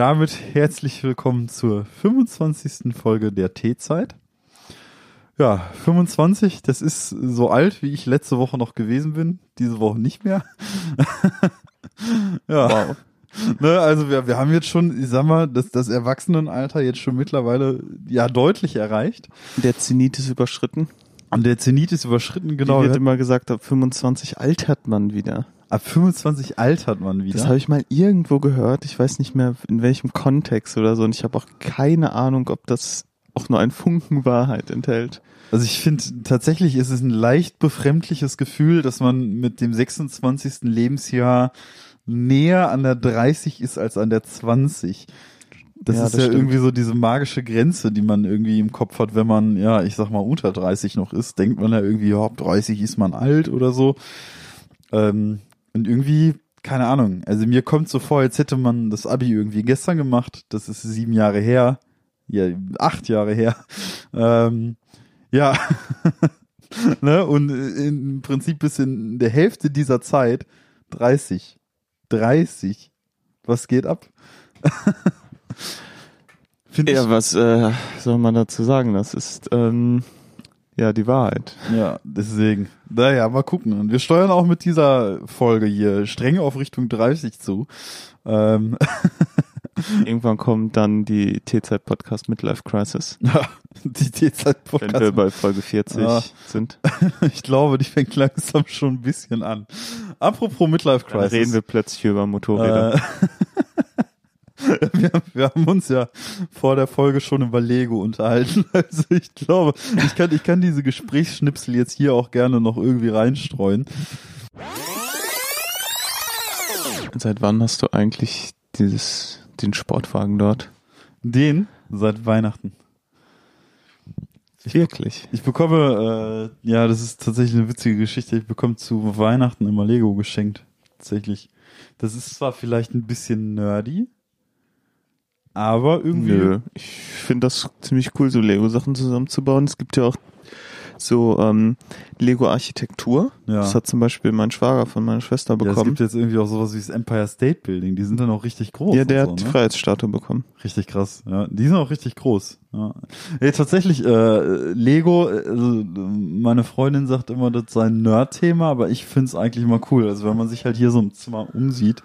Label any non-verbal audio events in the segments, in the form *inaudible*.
damit herzlich willkommen zur 25. Folge der T-Zeit. Ja, 25, das ist so alt, wie ich letzte Woche noch gewesen bin, diese Woche nicht mehr. *laughs* ja. Wow. Ne, also wir, wir haben jetzt schon, ich sag mal, das, das Erwachsenenalter jetzt schon mittlerweile ja deutlich erreicht. Der Zenit ist überschritten. Und der Zenit ist überschritten, genau. Wie wird immer gesagt, ab 25 altert man wieder. Ab 25 altert man wieder. Das habe ich mal irgendwo gehört. Ich weiß nicht mehr in welchem Kontext oder so. Und ich habe auch keine Ahnung, ob das auch nur ein Funken Wahrheit enthält. Also ich finde tatsächlich ist es ein leicht befremdliches Gefühl, dass man mit dem 26. Lebensjahr näher an der 30 ist als an der 20. Das ja, ist das ja stimmt. irgendwie so diese magische Grenze, die man irgendwie im Kopf hat, wenn man, ja, ich sag mal, unter 30 noch ist, denkt man ja irgendwie, ja, ab 30 ist man alt oder so. Ähm, und irgendwie, keine Ahnung, also mir kommt so vor, als hätte man das Abi irgendwie gestern gemacht. Das ist sieben Jahre her. Ja, acht Jahre her. *laughs* Ähm, ja. *laughs* ne? Und im Prinzip bis in der Hälfte dieser Zeit 30. 30. Was geht ab? *laughs* ja, was äh, soll man dazu sagen? Das ist ähm, ja, die Wahrheit. Ja, deswegen. Naja, mal gucken. Und wir steuern auch mit dieser Folge hier streng auf Richtung 30 zu. Ähm. *laughs* Irgendwann kommt dann die T-Zeit-Podcast Midlife Crisis. *laughs* Die T-Zeit-Podcast. Wenn wir bei Folge 40 ja. sind. *laughs* Ich glaube, die fängt langsam schon ein bisschen an. Apropos Midlife Crisis. Dann reden wir plötzlich über Motorräder. Äh. *laughs* wir, wir haben uns ja vor der Folge schon über Lego unterhalten. *laughs* Also ich glaube, ich kann, ich kann diese Gesprächsschnipsel jetzt hier auch gerne noch irgendwie reinstreuen. Seit wann hast du eigentlich dieses, den Sportwagen dort? Den? Seit Weihnachten. Ich, Wirklich? Ich bekomme, äh, ja, das ist tatsächlich eine witzige Geschichte. Ich bekomme zu Weihnachten immer Lego geschenkt. Tatsächlich. Das ist zwar vielleicht ein bisschen nerdy, aber irgendwie. Nö, ich finde das ziemlich cool, so Lego-Sachen zusammenzubauen. Es gibt ja auch so ähm, Lego-Architektur. Ja. Das hat zum Beispiel mein Schwager von meiner Schwester bekommen. Ja, es gibt jetzt irgendwie auch sowas wie das Empire State Building. Die sind dann auch richtig groß. Ja, der so, hat die ne? Freiheitsstatue bekommen. Richtig krass. Ja, die sind auch richtig groß. Ja. Hey, tatsächlich, äh, Lego, also meine Freundin sagt immer, das sei ein Nerd-Thema, aber ich find's eigentlich immer cool. Also wenn man sich halt hier so im Zimmer umsieht,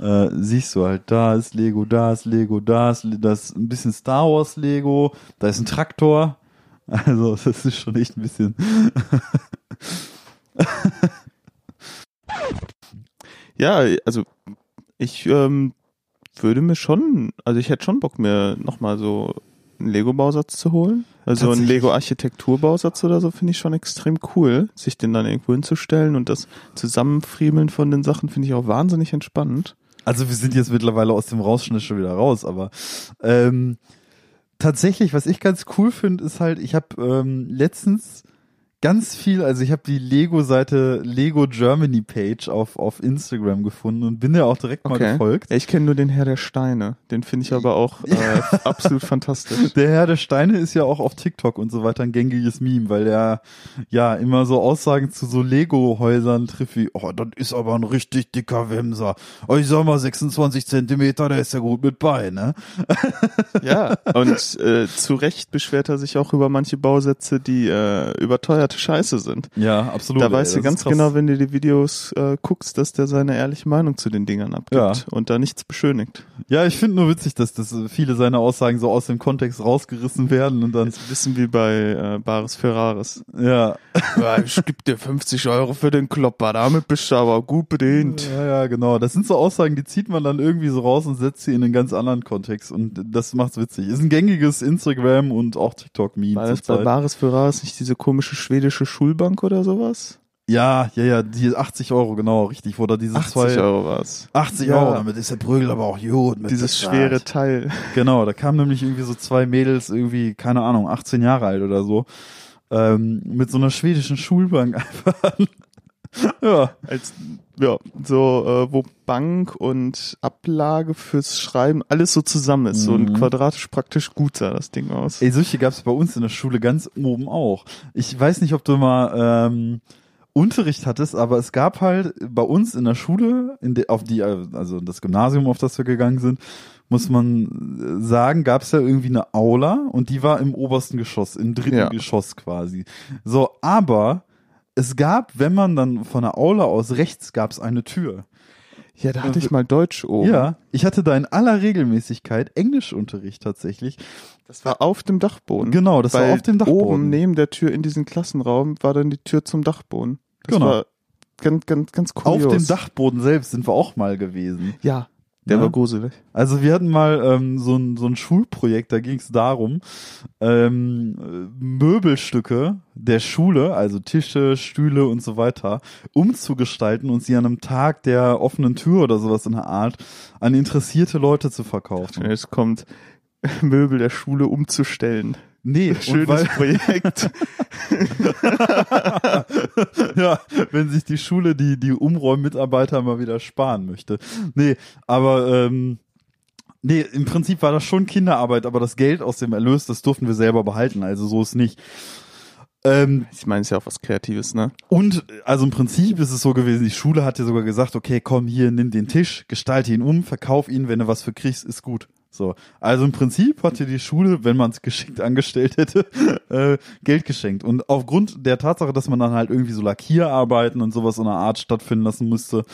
äh, siehst du halt, da ist Lego, da ist Lego, da ist, das ist ein bisschen Star Wars Lego, da ist ein Traktor. *laughs* Also, das ist schon echt ein bisschen. *laughs* ja, also ich ähm, würde mir schon, also ich hätte schon Bock, mir nochmal so einen Lego-Bausatz zu holen. Also ein Lego-Architekturbausatz oder so finde ich schon extrem cool, sich den dann irgendwo hinzustellen und das Zusammenfriemeln von den Sachen finde ich auch wahnsinnig entspannend. Also wir sind jetzt mittlerweile aus dem Rausschnitt schon wieder raus, aber ähm, tatsächlich, was ich ganz cool finde, ist halt, ich habe ähm, letztens ganz viel, also ich habe die Lego-Seite Lego Germany Page auf, auf Instagram gefunden und bin ja auch direkt mal okay. gefolgt. Ich kenne nur den Herr der Steine, den finde ich aber auch äh, absolut fantastisch. *laughs* Der Herr der Steine ist ja auch auf TikTok und so weiter ein gängiges Meme, weil der ja immer so Aussagen zu so Lego-Häusern trifft wie, oh, das ist aber ein richtig dicker Wemser. Oh, ich sag mal 26 Zentimeter, der ist ja gut mit bei, ne? ja, *laughs* und äh, zu Recht beschwert er sich auch über manche Bausätze, die äh, überteuert komplette Scheiße sind. Ja, absolut. Da weißt du ganz genau, wenn du die Videos äh, guckst, dass der seine ehrliche Meinung zu den Dingern abgibt ja. und da nichts beschönigt. Ja, ich finde nur witzig, dass, dass viele seiner Aussagen so aus dem Kontext rausgerissen werden und dann. ist ein bisschen wie bei äh, Baris Ferraris. Ja. ja. Ich geb dir 50 Euro für den Klopper, damit bist du aber gut bedient. Ja, ja, genau. Das sind so Aussagen, die zieht man dann irgendwie so raus und setzt sie in einen ganz anderen Kontext und das macht's witzig. Ist ein gängiges Instagram und auch TikTok-Meme. War das bei Baris Ferraris nicht diese komische schwedische schwedische Schulbank oder sowas? Ja, ja, ja, die 80 Euro, genau, richtig, wo da diese 80 zwei. Euro war's. 80 ja. Euro, damit ist der Prügel aber auch gut. Dieses schwere Teil. Genau, da kamen nämlich irgendwie so zwei Mädels, irgendwie, keine Ahnung, 18 Jahre alt oder so, ähm, mit so einer schwedischen Schulbank *laughs* einfach an. *laughs* ja. Als, ja, so, äh, wo Bank und Ablage fürs Schreiben alles so zusammen ist. Mhm. So ein mhm. quadratisch praktisch gut sah das Ding aus. Ey, solche gab's bei uns in der Schule ganz oben auch. Ich weiß nicht, ob du mal ähm, Unterricht hattest, aber es gab halt bei uns in der Schule, in de, auf die, also das Gymnasium, auf das wir gegangen sind, muss man sagen, gab es ja irgendwie eine Aula und die war im obersten Geschoss, im dritten Ja. Geschoss quasi. So, aber es gab, wenn man dann von der Aula aus rechts gab es eine Tür. Ja, da hatte ich mal Deutsch oben. Ja, ich hatte da in aller Regelmäßigkeit Englischunterricht tatsächlich. Das war auf dem Dachboden. Genau, das Weil war auf dem Dachboden. Oben neben der Tür in diesen Klassenraum war dann die Tür zum Dachboden. Das Genau. war ganz, ganz, ganz kurios. Auf dem Dachboden selbst sind wir auch mal gewesen. Ja, der Ja. war gruselig. Also wir hatten mal ähm, so, ein, so ein Schulprojekt, da ging es darum, ähm, äh, Möbelstücke der Schule, also Tische, Stühle und so weiter, umzugestalten und sie an einem Tag der offenen Tür oder sowas in der Art an interessierte Leute zu verkaufen. Es kommt *laughs* Möbel der Schule umzustellen. Nee, Schönes weil, Projekt. *laughs* ja, wenn sich die Schule die, die Umräummitarbeiter mal wieder sparen möchte. Nee, aber ähm, nee, im Prinzip war das schon Kinderarbeit, aber das Geld aus dem Erlös, das durften wir selber behalten, also so ist nicht. Ähm, ich meine, ist ja auch was Kreatives, ne? und also im Prinzip ist es so gewesen, die Schule hat dir sogar gesagt, okay, komm hier, nimm den Tisch, gestalte ihn um, verkauf ihn, wenn du was für kriegst, ist gut. So, also im Prinzip hat dir die Schule, wenn man es geschickt angestellt hätte, *laughs* äh, Geld geschenkt. Und aufgrund der Tatsache, dass man dann halt irgendwie so Lackierarbeiten und sowas in einer Art stattfinden lassen musste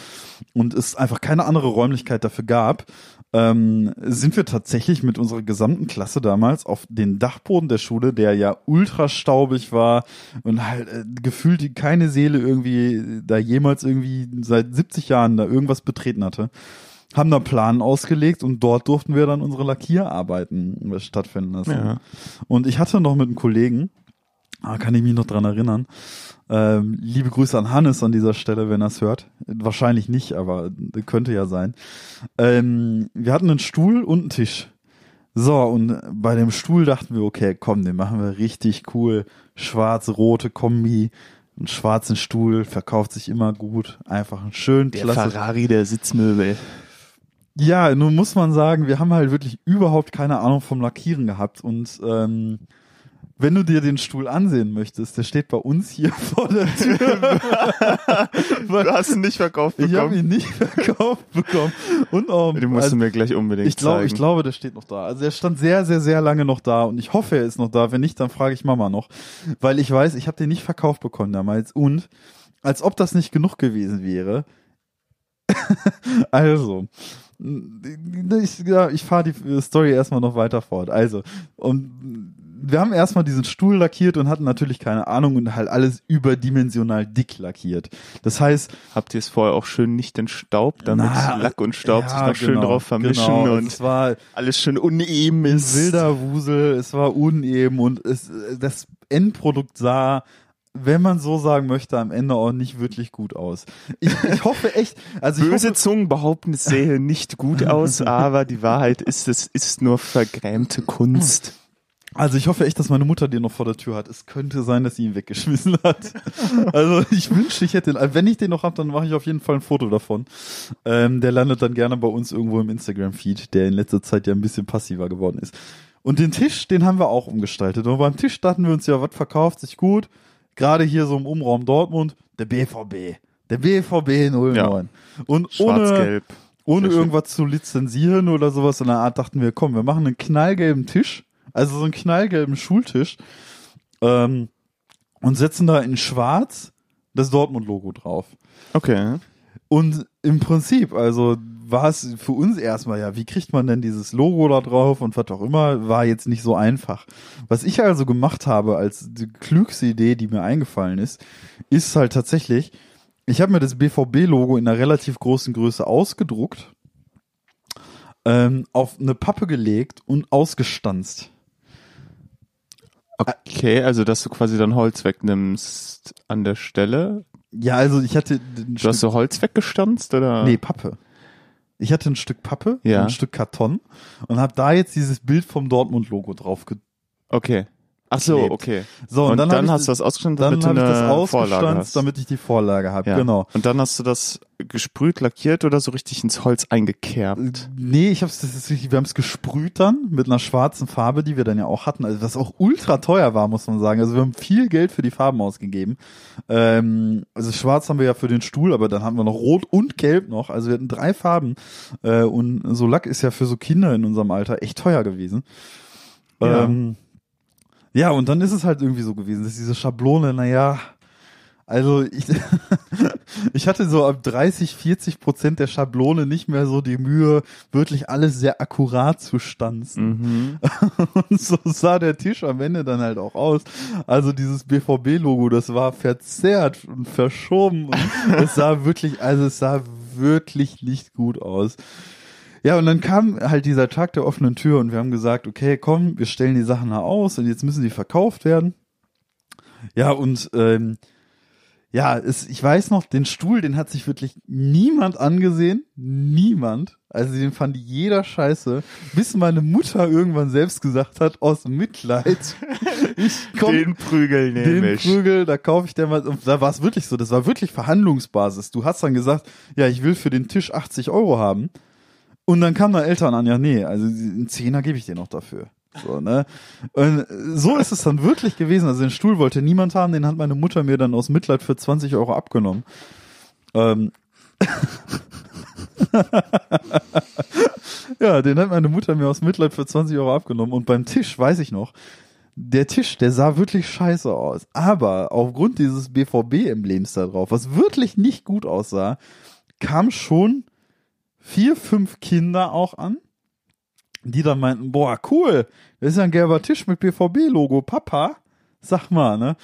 und es einfach keine andere Räumlichkeit dafür gab, ähm, sind wir tatsächlich mit unserer gesamten Klasse damals auf den Dachboden der Schule, der ja ultra staubig war und halt äh, gefühlt keine Seele irgendwie da jemals irgendwie seit 70 Jahren da irgendwas betreten hatte, haben da Plan ausgelegt und dort durften wir dann unsere Lackierarbeiten äh, stattfinden lassen. Ja. Und ich hatte noch mit einem Kollegen, ah, kann ich mich noch dran erinnern, ähm, liebe Grüße an Hannes an dieser Stelle, wenn er es hört. Wahrscheinlich nicht, aber könnte ja sein. Ähm, wir hatten einen Stuhl und einen Tisch. So, und bei dem Stuhl dachten wir, okay, komm, den machen wir richtig cool. Schwarz-rote Kombi, einen schwarzen Stuhl, verkauft sich immer gut. Einfach ein schön klasse. Ferrari der Sitzmöbel. Ja, nun muss man sagen, wir haben halt wirklich überhaupt keine Ahnung vom Lackieren gehabt und ähm, wenn du dir den Stuhl ansehen möchtest, der steht bei uns hier *laughs* vor der Tür. Du hast ihn nicht verkauft Ich habe bekommen. ihn nicht verkauft bekommen. Und auch, Den musst also, du mir gleich unbedingt ich glaube, zeigen. ich glaube, der steht noch da. Also er stand sehr, sehr, sehr lange noch da und ich hoffe, er ist noch da. Wenn nicht, dann frage ich Mama noch, weil ich weiß, ich habe den nicht verkauft bekommen damals und als ob das nicht genug gewesen wäre. *laughs* also, ich, ja, ich fahre die Story erstmal noch weiter fort. Also, und wir haben erstmal diesen Stuhl lackiert und hatten natürlich keine Ahnung und halt alles überdimensional dick lackiert. Das heißt, Habt ihr es vorher auch schön nicht entstaubt, damit Na, Lack und Staub sich noch schön genau, drauf vermischen genau. Und es war alles schön uneben ist. wilder Wusel, es war uneben und es, das Endprodukt sah, wenn man so sagen möchte, am Ende auch nicht wirklich gut aus. Ich, ich hoffe echt, also ich Böse hoffe, Zungen behaupten, es sähe nicht gut aus, *laughs* aber die Wahrheit ist, es ist nur vergrämte Kunst. also ich hoffe echt, dass meine Mutter den noch vor der Tür hat. Es könnte sein, dass sie ihn weggeschmissen hat. Also ich wünschte, ich hätte den. Wenn ich den noch habe, dann mache ich auf jeden Fall ein Foto davon. Ähm, der landet dann gerne bei uns irgendwo im Instagram-Feed, der in letzter Zeit ja ein bisschen passiver geworden ist. Und den Tisch, den haben wir auch umgestaltet. Und beim Tisch dachten wir uns ja, was verkauft sich gut? Gerade hier so im Umraum Dortmund, der BVB. Der BVB 09. Ja. Und ohne, Schwarz-Gelb. ohne schön. irgendwas zu lizenzieren oder sowas in der Art dachten wir, komm, wir machen einen knallgelben Tisch, also so einen knallgelben Schultisch ähm, und setzen da in schwarz das Dortmund-Logo drauf. Okay. Und im Prinzip, also war es für uns erstmal, ja, wie kriegt man denn dieses Logo da drauf und was auch immer, war jetzt nicht so einfach. Was ich also gemacht habe als die klügste Idee, die mir eingefallen ist, ist halt tatsächlich, ich habe mir das BVB-Logo in einer relativ großen Größe ausgedruckt, ähm, auf eine Pappe gelegt und ausgestanzt. Okay, also dass du quasi dann Holz wegnimmst an der Stelle. Ja, also ich hatte Du hast so Holz weggestanzt oder? Nee, Pappe. Ich hatte ein Stück Pappe, Ja. ein Stück Karton und habe da jetzt dieses Bild vom Dortmund-Logo drauf Okay. Ach so, okay. So, und, Und dann, dann, hast du das ausgestanzt, dann damit du ich das eine ausgestanzt, hast. damit ich die Vorlage habe. ja. Genau. Und dann hast du das gesprüht, lackiert oder so richtig ins Holz eingekerbt. Nee, ich hab's, das ist, wir haben es gesprüht dann mit einer schwarzen Farbe, die wir dann ja auch hatten, also was auch ultra teuer war, muss man sagen. Also wir haben viel Geld für die Farben ausgegeben. Ähm, also schwarz haben wir ja für den Stuhl, aber dann haben wir noch rot und gelb noch. Also wir hatten drei Farben. Äh, und so Lack ist ja für so Kinder in unserem Alter echt teuer gewesen. Ja. Ähm, ja, und dann ist es halt irgendwie so gewesen, dass diese Schablone, naja, also ich, *laughs* ich hatte so ab 30, 40 Prozent der Schablone nicht mehr so die Mühe, wirklich alles sehr akkurat zu stanzen. Mhm. *laughs* Und so sah der Tisch am Ende dann halt auch aus. Also dieses BVB-Logo, das war verzerrt und verschoben und *laughs* es sah wirklich, also es sah wirklich nicht gut aus. Ja, und dann kam halt dieser Tag der offenen Tür und wir haben gesagt, okay, komm, wir stellen die Sachen da aus und jetzt müssen die verkauft werden. Ja, und ähm, ja, es, ich weiß noch, den Stuhl, den hat sich wirklich niemand angesehen. Niemand. Also den fand jeder scheiße. Bis meine Mutter irgendwann selbst gesagt hat, aus Mitleid, *laughs* ich komm, Den Prügel nehme den ich. Prügel, da kaufe ich dir mal. Und da war es wirklich so, das war wirklich Verhandlungsbasis. Du hast dann gesagt, ja, ich will für den Tisch 80 Euro haben. Und dann kamen da Eltern an, ja, nee, also einen Zehner gebe ich dir noch dafür. So, ne? Und so ist es dann wirklich gewesen. Also den Stuhl wollte niemand haben, den hat meine Mutter mir dann aus Mitleid für 20 Euro abgenommen. Ähm. *laughs* ja, den hat meine Mutter mir aus Mitleid für 20 Euro abgenommen. Und beim Tisch, weiß ich noch, der Tisch, der sah wirklich scheiße aus. Aber aufgrund dieses BVB-Emblems da drauf, was wirklich nicht gut aussah, kam schon vier, fünf Kinder auch an, die dann meinten, boah, cool, das ist ja ein gelber Tisch mit BVB-Logo, Papa, sag mal, ne?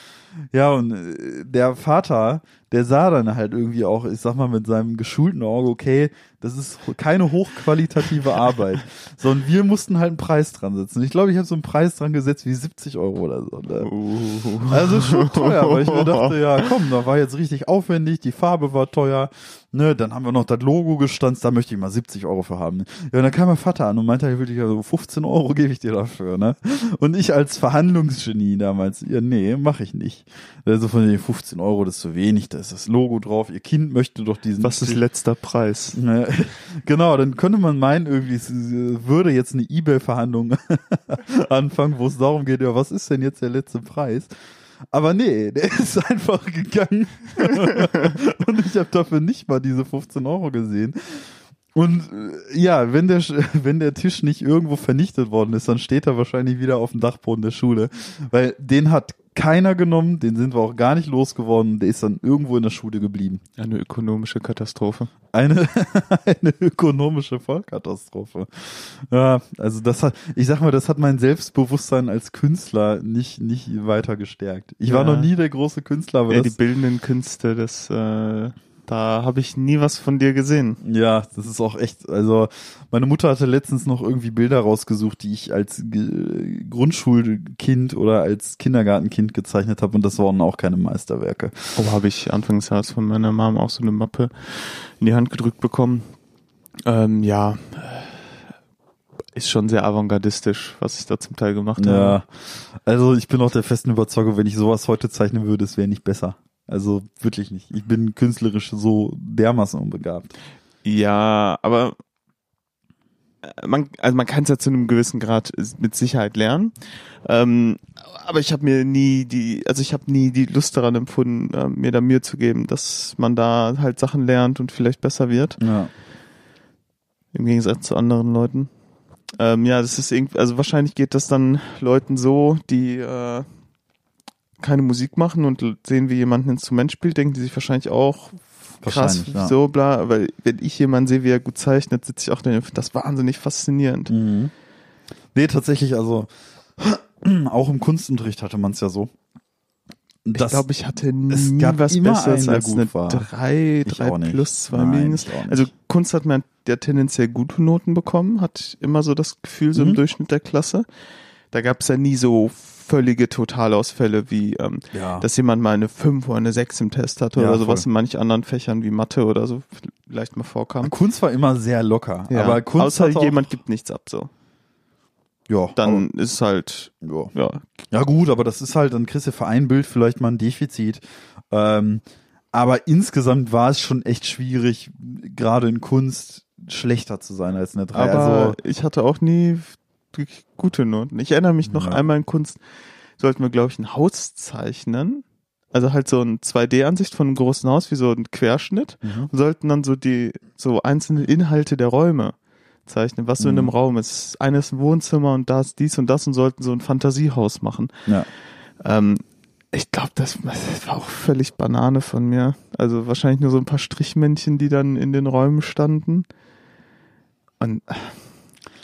Ja, und äh, der Vater, der sah dann halt irgendwie auch, ich sag mal, mit seinem geschulten Auge, okay, das ist keine hochqualitative Arbeit. *laughs* So, und wir mussten halt einen Preis dran setzen. Ich glaube, ich habe so einen Preis dran gesetzt wie 70 Euro oder so. Ne? Uh. Also schon teuer, weil ich mir *laughs* dachte, ja komm, da war jetzt richtig aufwendig, die Farbe war teuer, ne, dann haben wir noch das Logo gestanzt, da möchte ich mal 70 Euro für haben. Ja, und dann kam mein Vater an und meinte, ja, wirklich, also 15 Euro gebe ich dir dafür, ne. Und ich als Verhandlungsgenie damals, ja, nee, mache ich nicht. Also von den 15 Euro, das ist zu wenig, da ist das Logo drauf, ihr Kind möchte doch diesen... Was ist letzter Preis? Ne, *laughs* Genau, dann könnte man meinen, irgendwie es äh, würde jetzt eine Ebay-Verhandlung *laughs* anfangen, wo es darum geht, ja, was ist denn jetzt der letzte Preis? Aber nee, der ist *laughs* einfach gegangen und ich habe dafür nicht mal diese 15 Euro gesehen. Und äh, ja, wenn der, wenn der Tisch nicht irgendwo vernichtet worden ist, dann steht er wahrscheinlich wieder auf dem Dachboden der Schule, weil den hat keiner genommen, den sind wir auch gar nicht losgeworden, der ist dann irgendwo in der Schule geblieben. Eine ökonomische Katastrophe. Eine, *laughs* eine ökonomische Vollkatastrophe. Ja, also das hat, ich sag mal, das hat mein Selbstbewusstsein als Künstler nicht, nicht weiter gestärkt. Ich war Ja. noch nie der große Künstler, aber Ja, die das, bildenden Künste, das, äh, da habe ich nie was von dir gesehen. ja, das ist auch echt, also meine Mutter hatte letztens noch irgendwie Bilder rausgesucht, die ich als Ge- Grundschulkind oder als Kindergartenkind gezeichnet habe und das waren auch keine Meisterwerke. Oh, habe ich anfangs Jahres von meiner Mom auch so eine Mappe in die Hand gedrückt bekommen. Ähm, ja, ist schon sehr avantgardistisch, was ich da zum Teil gemacht habe. Ja, also ich bin auch der festen Überzeugung, wenn ich sowas heute zeichnen würde, es wäre nicht besser. Also wirklich nicht. Ich bin künstlerisch so dermaßen unbegabt. Ja, aber äh, man, also man kann es ja zu einem gewissen Grad mit Sicherheit lernen. Ähm, aber ich habe mir nie die, also ich habe nie die Lust daran empfunden, äh, mir da Mühe zu geben, dass man da halt Sachen lernt und vielleicht besser wird. Ja. Im Gegensatz zu anderen Leuten. Ähm, ja, das ist irgendwie, also wahrscheinlich geht das dann Leuten so, die äh, keine Musik machen und sehen, wie jemand ein Instrument spielt, denken die sich wahrscheinlich auch krass, ja. so bla, weil wenn ich jemanden sehe, wie er gut zeichnet, sitze ich auch da und finde das wahnsinnig faszinierend. Mhm. Nee, tatsächlich, also *clears throat* auch im Kunstunterricht hatte man es ja so. ich glaube, ich hatte nie es gab was Besseres als eine war. 3, Ich 3 auch nicht. plus 2 Nein, minus. Also Kunst hat man ja tendenziell gute Noten bekommen, hat immer so das Gefühl, so Mhm. im Durchschnitt der Klasse. Da gab es ja nie so völlige Totalausfälle wie, ähm, ja. dass jemand mal eine 5 oder eine 6 im Test hatte Ja, oder sowas voll. in manch anderen Fächern wie Mathe oder so vielleicht mal vorkam. Kunst war immer sehr locker. Ja. Aber Kunst Außer jemand gibt nichts ab so. Ja, dann ist es halt, ja. ja, Ja gut, aber das ist halt, dann kriegst du für ein Bild vielleicht mal ein Defizit. Ähm, aber insgesamt war es schon echt schwierig, gerade in Kunst schlechter zu sein als eine 3. aber also, ich hatte auch nie wirklich gute Noten. Ich erinnere mich noch Ja. einmal in Kunst, sollten wir, glaube ich, ein Haus zeichnen. Also halt so ein 2D-Ansicht von einem großen Haus, wie so ein Querschnitt. Mhm. Und sollten dann so die, so einzelne Inhalte der Räume zeichnen, was so in Mhm. einem Raum ist. Eines ein Wohnzimmer und da ist dies und das und sollten so ein Fantasiehaus machen. ja. Ähm, ich glaube, das, das war auch völlig Banane von mir. Also wahrscheinlich nur so ein paar Strichmännchen, die dann in den Räumen standen. Und,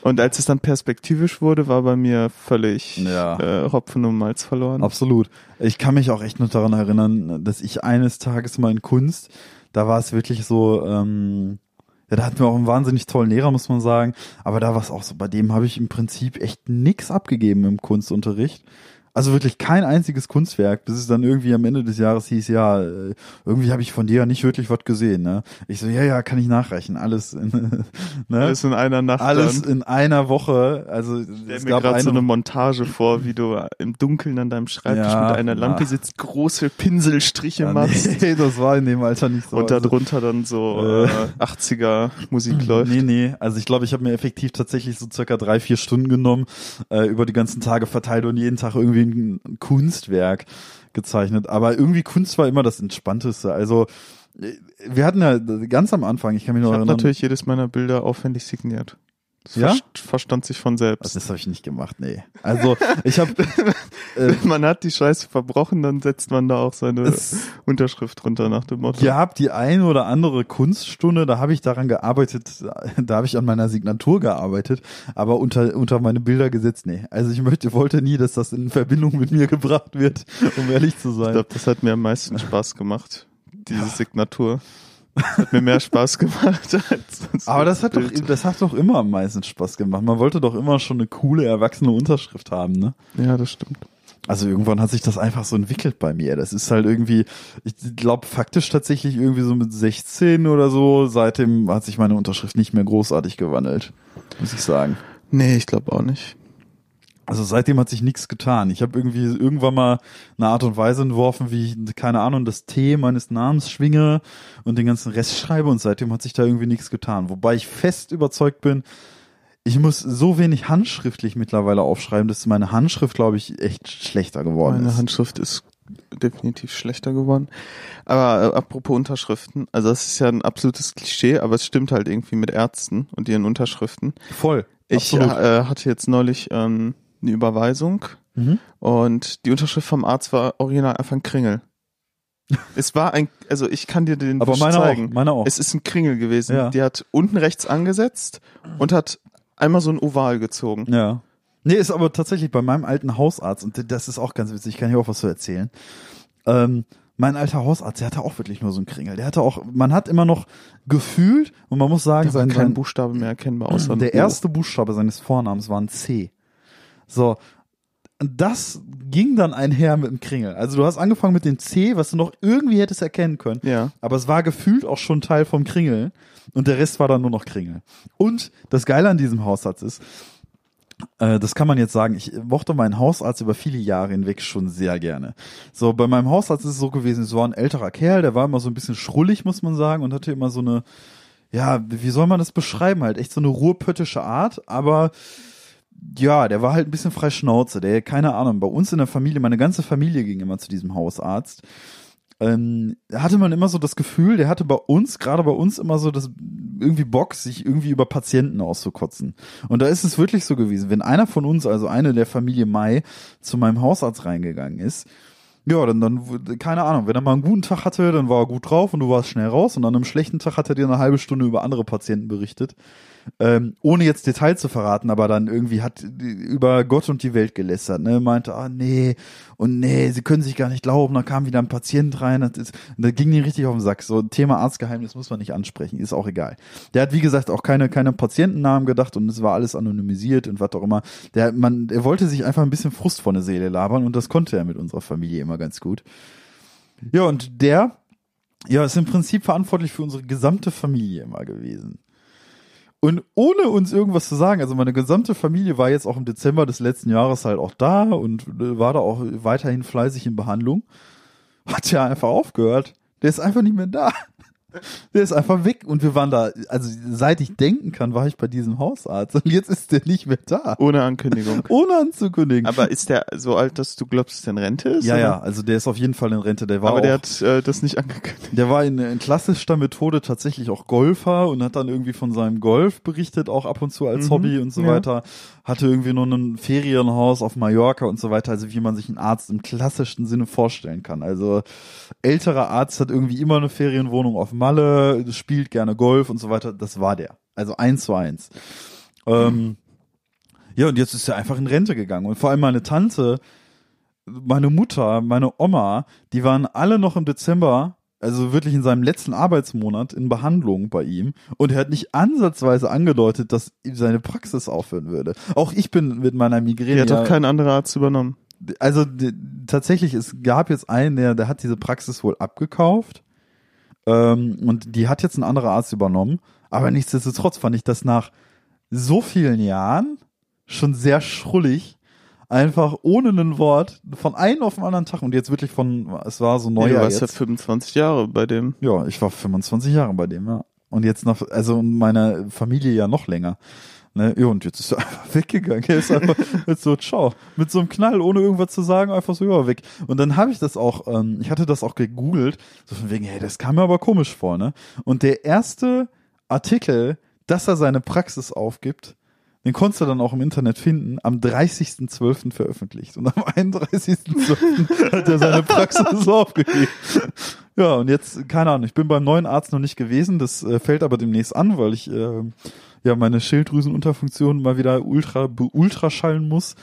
und als es dann perspektivisch wurde, war bei mir völlig Ja. äh, Hopfen und Malz verloren. Absolut. Ich kann mich auch echt nur daran erinnern, dass ich eines Tages mal in Kunst, da war es wirklich so, ähm, ja, da hatten wir auch einen wahnsinnig tollen Lehrer, muss man sagen, aber da war es auch so, bei dem habe ich im Prinzip echt nix abgegeben im Kunstunterricht. Also wirklich kein einziges Kunstwerk, bis es dann irgendwie am Ende des Jahres hieß, ja, äh, irgendwie habe ich von dir ja nicht wirklich was gesehen, ne? Ich so, ja, ja, kann ich nachreichen, alles, in, *laughs* ne? Alles in einer Nacht. alles in einer Woche, also Stell es mir gab gerade so eine eine Montage vor, wie du im Dunkeln an deinem Schreibtisch Ja, mit einer Lampe na. sitzt, große Pinselstriche Ja, machst *laughs* nee, das war in dem Alter nicht so. und Also- darunter dann so Äh. äh, 80er Musik läuft. Nee, nee. Also ich glaube, ich habe mir effektiv tatsächlich so circa drei, vier Stunden genommen, äh, über die ganzen Tage verteilt und jeden Tag irgendwie ein, ein Kunstwerk gezeichnet. Aber irgendwie Kunst war immer das Entspannteste. Also äh, wir hatten ja ganz am Anfang, ich kann mich Ich noch habe erinnern. natürlich jedes meiner Bilder aufwendig signiert. Das Ja? verst- verstand sich von selbst. also das habe ich nicht gemacht, nee. Also ich habe *laughs* äh, man hat die Scheiße verbrochen, dann setzt man da auch seine Unterschrift drunter nach dem Motto. gab die eine oder andere Kunststunde, da habe ich daran gearbeitet, da habe ich an meiner Signatur gearbeitet, aber unter, unter meine Bilder gesetzt, nee. Also ich möchte, wollte nie, dass das in Verbindung mit mir gebracht wird, um ehrlich zu Ich sein. glaube, das hat mir am meisten Spaß gemacht, diese Signatur. Das hat mir mehr Spaß gemacht *laughs* als als Aber das hat doch, das hat doch immer am meisten Spaß gemacht. Man wollte doch immer schon eine coole, erwachsene Unterschrift haben, ne? Ja, das stimmt. Also irgendwann hat sich das einfach so entwickelt bei mir. Das ist halt irgendwie, ich glaube faktisch tatsächlich irgendwie so mit 16 oder so. Seitdem hat sich meine Unterschrift nicht mehr großartig gewandelt, muss ich sagen. Nee, ich glaube auch nicht. Also seitdem hat sich nichts getan. Ich habe irgendwie irgendwann mal eine Art und Weise entworfen, wie ich, keine Ahnung, das T meines Namens schwinge und den ganzen Rest schreibe und seitdem hat sich da irgendwie nichts getan. Wobei ich fest überzeugt bin, ich muss so wenig handschriftlich mittlerweile aufschreiben, dass meine Handschrift, glaube ich, echt schlechter geworden Meine ist. Handschrift ist definitiv schlechter geworden. Aber äh, apropos Unterschriften, also das ist ja ein absolutes Klischee, aber es stimmt halt irgendwie mit Ärzten und ihren Unterschriften. Voll. Ich äh, hatte jetzt neulich ähm, eine Überweisung Mhm. und die Unterschrift vom Arzt war original einfach ein Kringel. *laughs* es war ein, also ich kann dir den Aber Wisch meine zeigen. auch. Meine auch. Es ist ein Kringel gewesen. Ja. Die hat unten rechts angesetzt und hat einmal so ein Oval gezogen. Ja. Nee, ist aber tatsächlich bei meinem alten Hausarzt, und das ist auch ganz witzig, ich kann hier auch was zu erzählen. Ähm, mein alter Hausarzt, der hatte auch wirklich nur so einen Kringel. Der hatte auch, man hat immer noch gefühlt, und man muss sagen, sein, kein Buchstabe mehr erkennbar außer der erste Buchstabe seines Vornamens war ein C. So. Und Das ging dann einher mit dem Kringel. Also du hast angefangen mit dem C, was du noch irgendwie hättest erkennen können. Ja. Aber es war gefühlt auch schon Teil vom Kringel. Und der Rest war dann nur noch Kringel. Und das Geile an diesem Hausarzt ist, äh, das kann man jetzt sagen, ich mochte meinen Hausarzt über viele Jahre hinweg schon sehr gerne. So, bei meinem Hausarzt ist es so gewesen, es war ein älterer Kerl, der war immer so ein bisschen schrullig, muss man sagen, und hatte immer so eine, ja, wie soll man das beschreiben halt? Echt so eine ruhrpöttische Art, aber ja, der war halt ein bisschen frei Schnauze. Der, keine Ahnung, bei uns in der Familie, meine ganze Familie ging immer zu diesem Hausarzt. Ähm, hatte man immer so das Gefühl, der hatte bei uns, gerade bei uns immer so das irgendwie Bock, sich irgendwie über Patienten auszukotzen. Und da ist es wirklich so gewesen, wenn einer von uns, also eine der Familie Mai, zu meinem Hausarzt reingegangen ist, ja, dann, dann, keine Ahnung, wenn er mal einen guten Tag hatte, dann war er gut drauf und du warst schnell raus und an einem schlechten Tag hat er dir eine halbe Stunde über andere Patienten berichtet. Ähm, ohne jetzt Details zu verraten, aber dann irgendwie hat über Gott und die Welt gelästert, ne, meinte, ah, nee, und nee, sie können sich gar nicht glauben, da kam wieder ein Patient rein, das ist, und da ging die richtig auf den Sack, so Thema Arztgeheimnis muss man nicht ansprechen, ist auch egal. Der hat, wie gesagt, auch keine, keine Patientennamen gedacht und es war alles anonymisiert und was auch immer. Der, man, er wollte sich einfach ein bisschen Frust von der Seele labern und das konnte er mit unserer Familie immer ganz gut. Ja, und der, ja, ist im Prinzip verantwortlich für unsere gesamte Familie immer gewesen. Und ohne uns irgendwas zu sagen, also meine gesamte Familie war jetzt auch im Dezember des letzten Jahres halt auch da und äh, war da auch weiterhin fleißig in Behandlung, hat ja einfach aufgehört. Der ist einfach nicht mehr da. *laughs* Der ist einfach weg und wir waren da, also seit ich denken kann, war ich bei diesem Hausarzt und jetzt ist der nicht mehr da. Ohne Ankündigung. *laughs* Ohne anzukündigen. Aber ist der so alt, dass du glaubst, dass der in Rente ist? ja, oder? ja, also der ist auf jeden Fall in Rente. Der war Aber auch, der hat äh, das nicht angekündigt. der war in, in klassischer Methode tatsächlich auch Golfer und hat dann irgendwie von seinem Golf berichtet, auch ab und zu als Mhm, Hobby und so ja. weiter. Hatte irgendwie nur ein Ferienhaus auf Mallorca und so weiter, also wie man sich einen Arzt im klassischen Sinne vorstellen kann. Also älterer Arzt hat irgendwie immer eine Ferienwohnung auf Malle, spielt gerne Golf und so weiter. Das war der. Also eins zu eins. Ähm, ja, und jetzt ist er einfach in Rente gegangen. Und vor allem meine Tante, meine Mutter, meine Oma, die waren alle noch im Dezember, also wirklich in seinem letzten Arbeitsmonat in Behandlung bei ihm. Und er hat nicht ansatzweise angedeutet, dass ihm seine Praxis aufhören würde. Auch ich bin mit meiner Migräne. Der hat doch kein anderer Arzt übernommen. also d- tatsächlich, es gab jetzt einen, der, der hat diese Praxis wohl abgekauft. Ähm, und die hat jetzt ein anderer Arzt übernommen. Aber nichtsdestotrotz fand ich das nach so vielen Jahren schon sehr schrullig. Einfach ohne ein Wort von einem auf den anderen Tag und jetzt wirklich von, es war so Nee, neuer du warst ja jetzt. 25 Jahre bei dem. Ja, ich war 25 Jahre bei dem, ja. Und jetzt noch, also in meiner Familie ja noch länger. Ne? Ja, und jetzt ist er *laughs* einfach weggegangen. Er ist einfach *laughs* jetzt so, ciao. Mit so einem Knall, ohne irgendwas zu sagen, einfach so, ja, weg. Und dann habe ich das auch, ähm, ich hatte das auch gegoogelt, so von wegen, hey, das kam mir aber komisch vor, ne? Und der erste Artikel, dass er seine Praxis aufgibt, den konntest du dann auch im Internet finden, am 30.12. veröffentlicht. Und am *laughs* 31.12. hat er seine Praxis *laughs* aufgegeben. Ja, und jetzt, keine Ahnung, ich bin beim neuen Arzt noch nicht gewesen, das äh, fällt aber demnächst an, weil ich äh, ja meine Schilddrüsenunterfunktion mal wieder ultra ultraschallen muss.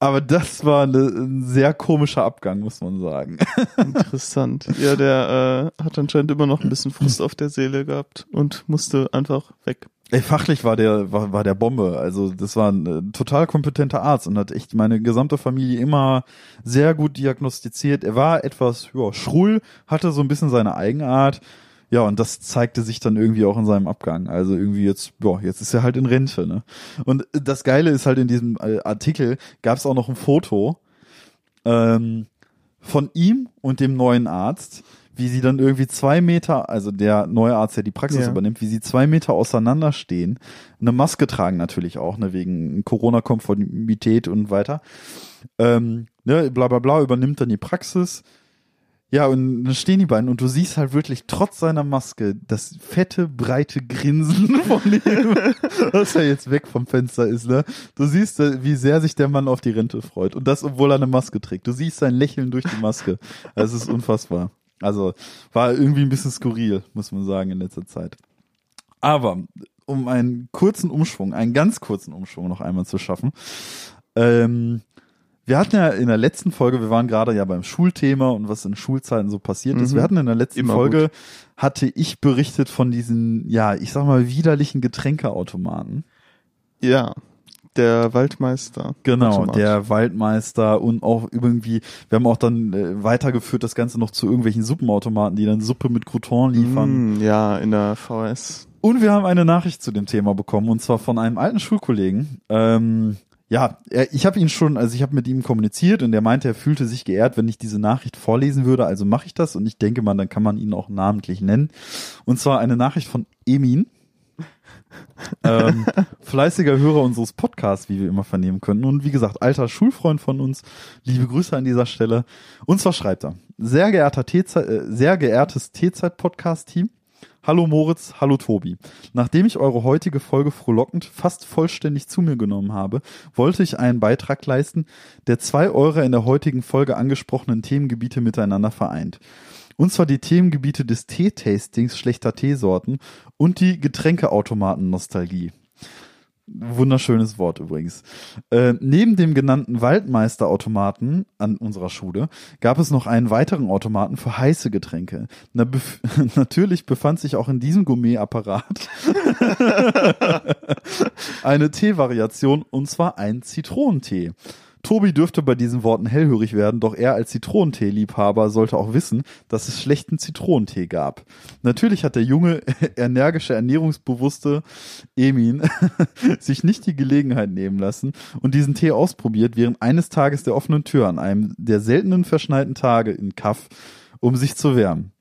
Aber das war eine, ein sehr komischer Abgang, muss man sagen. *laughs* Interessant. Ja, der äh, hat anscheinend immer noch ein bisschen Frust auf der Seele gehabt und musste einfach weg. Ey, fachlich war der, war, war der Bombe. Also das war ein äh, total kompetenter Arzt und hat echt meine gesamte Familie immer sehr gut diagnostiziert. Er war etwas ja, schrull, hatte so ein bisschen seine Eigenart. Ja, und das zeigte sich dann irgendwie auch in seinem Abgang. Also irgendwie jetzt, ja, jetzt ist er halt in Rente. Ne? Und das Geile ist halt in diesem äh, Artikel gab es auch noch ein Foto ähm, von ihm und dem neuen Arzt, wie sie dann irgendwie zwei Meter, also der neue Arzt, der die Praxis Ja. übernimmt, wie sie zwei Meter auseinander stehen, eine Maske tragen natürlich auch, ne, wegen Corona-Konformität und weiter. Ähm, ne, bla bla bla, übernimmt dann die Praxis. Ja, und dann stehen die beiden und du siehst halt wirklich trotz seiner Maske das fette, breite Grinsen *laughs* von ihm, dass er jetzt weg vom Fenster ist, ne? Du siehst, äh, wie sehr sich der Mann auf die Rente freut. Und das, obwohl er eine Maske trägt. Du siehst sein Lächeln durch die Maske. Das ist unfassbar. Also, war irgendwie ein bisschen skurril, muss man sagen, in letzter Zeit. Aber, um einen kurzen Umschwung, einen ganz kurzen Umschwung noch einmal zu schaffen, ähm, wir hatten ja in der letzten Folge, wir waren gerade ja beim Schulthema und was in Schulzeiten so passiert ist. Mhm. Wir hatten in der letzten Immer Folge, hatte ich berichtet von diesen, ja, ich sag mal, widerlichen Getränkeautomaten. Ja, der Waldmeister. Genau, der Waldmeister und auch irgendwie, wir haben auch dann äh, weitergeführt das Ganze noch zu irgendwelchen Suppenautomaten, die dann Suppe mit Crouton liefern. Mm, ja, in der VS. Und wir haben eine Nachricht zu dem Thema bekommen und zwar von einem alten Schulkollegen. Ähm, ja, er, ich habe ihn schon, also ich habe mit ihm kommuniziert und er meinte, er fühlte sich geehrt, wenn ich diese Nachricht vorlesen würde. Also mache ich das und ich denke mal, dann kann man ihn auch namentlich nennen. Und zwar eine Nachricht von Emin. *laughs* ähm, fleißiger Hörer unseres Podcasts, wie wir immer vernehmen können. Und wie gesagt, alter Schulfreund von uns. Liebe Grüße an dieser Stelle. Und zwar schreibt er, sehr geehrter T-Zeit, äh, sehr geehrtes T-Zeit-Podcast-Team. Hallo Moritz, hallo Tobi. Nachdem ich eure heutige Folge frohlockend fast vollständig zu mir genommen habe, wollte ich einen Beitrag leisten, der zwei eurer in der heutigen Folge angesprochenen Themengebiete miteinander vereint. Und zwar die Themengebiete des Tee-Tastings schlechter Teesorten und die Getränkeautomaten-Nostalgie. Wunderschönes Wort übrigens. Äh, neben dem genannten Waldmeister-Automaten an unserer Schule gab es noch einen weiteren Automaten für heiße Getränke. Na, bef *laughs* natürlich befand sich auch in diesem Gourmet-Apparat *laughs* eine Teevariation und zwar ein Zitronentee. Tobi dürfte bei diesen Worten hellhörig werden, doch er als Zitronentee-Liebhaber sollte auch wissen, dass es schlechten Zitronentee gab. Natürlich hat der junge, *laughs* energische, ernährungsbewusste Emin *laughs* sich nicht die Gelegenheit nehmen lassen und diesen Tee ausprobiert während eines Tages der offenen Tür an einem der seltenen verschneiten Tage in Kaff, um sich zu wärmen.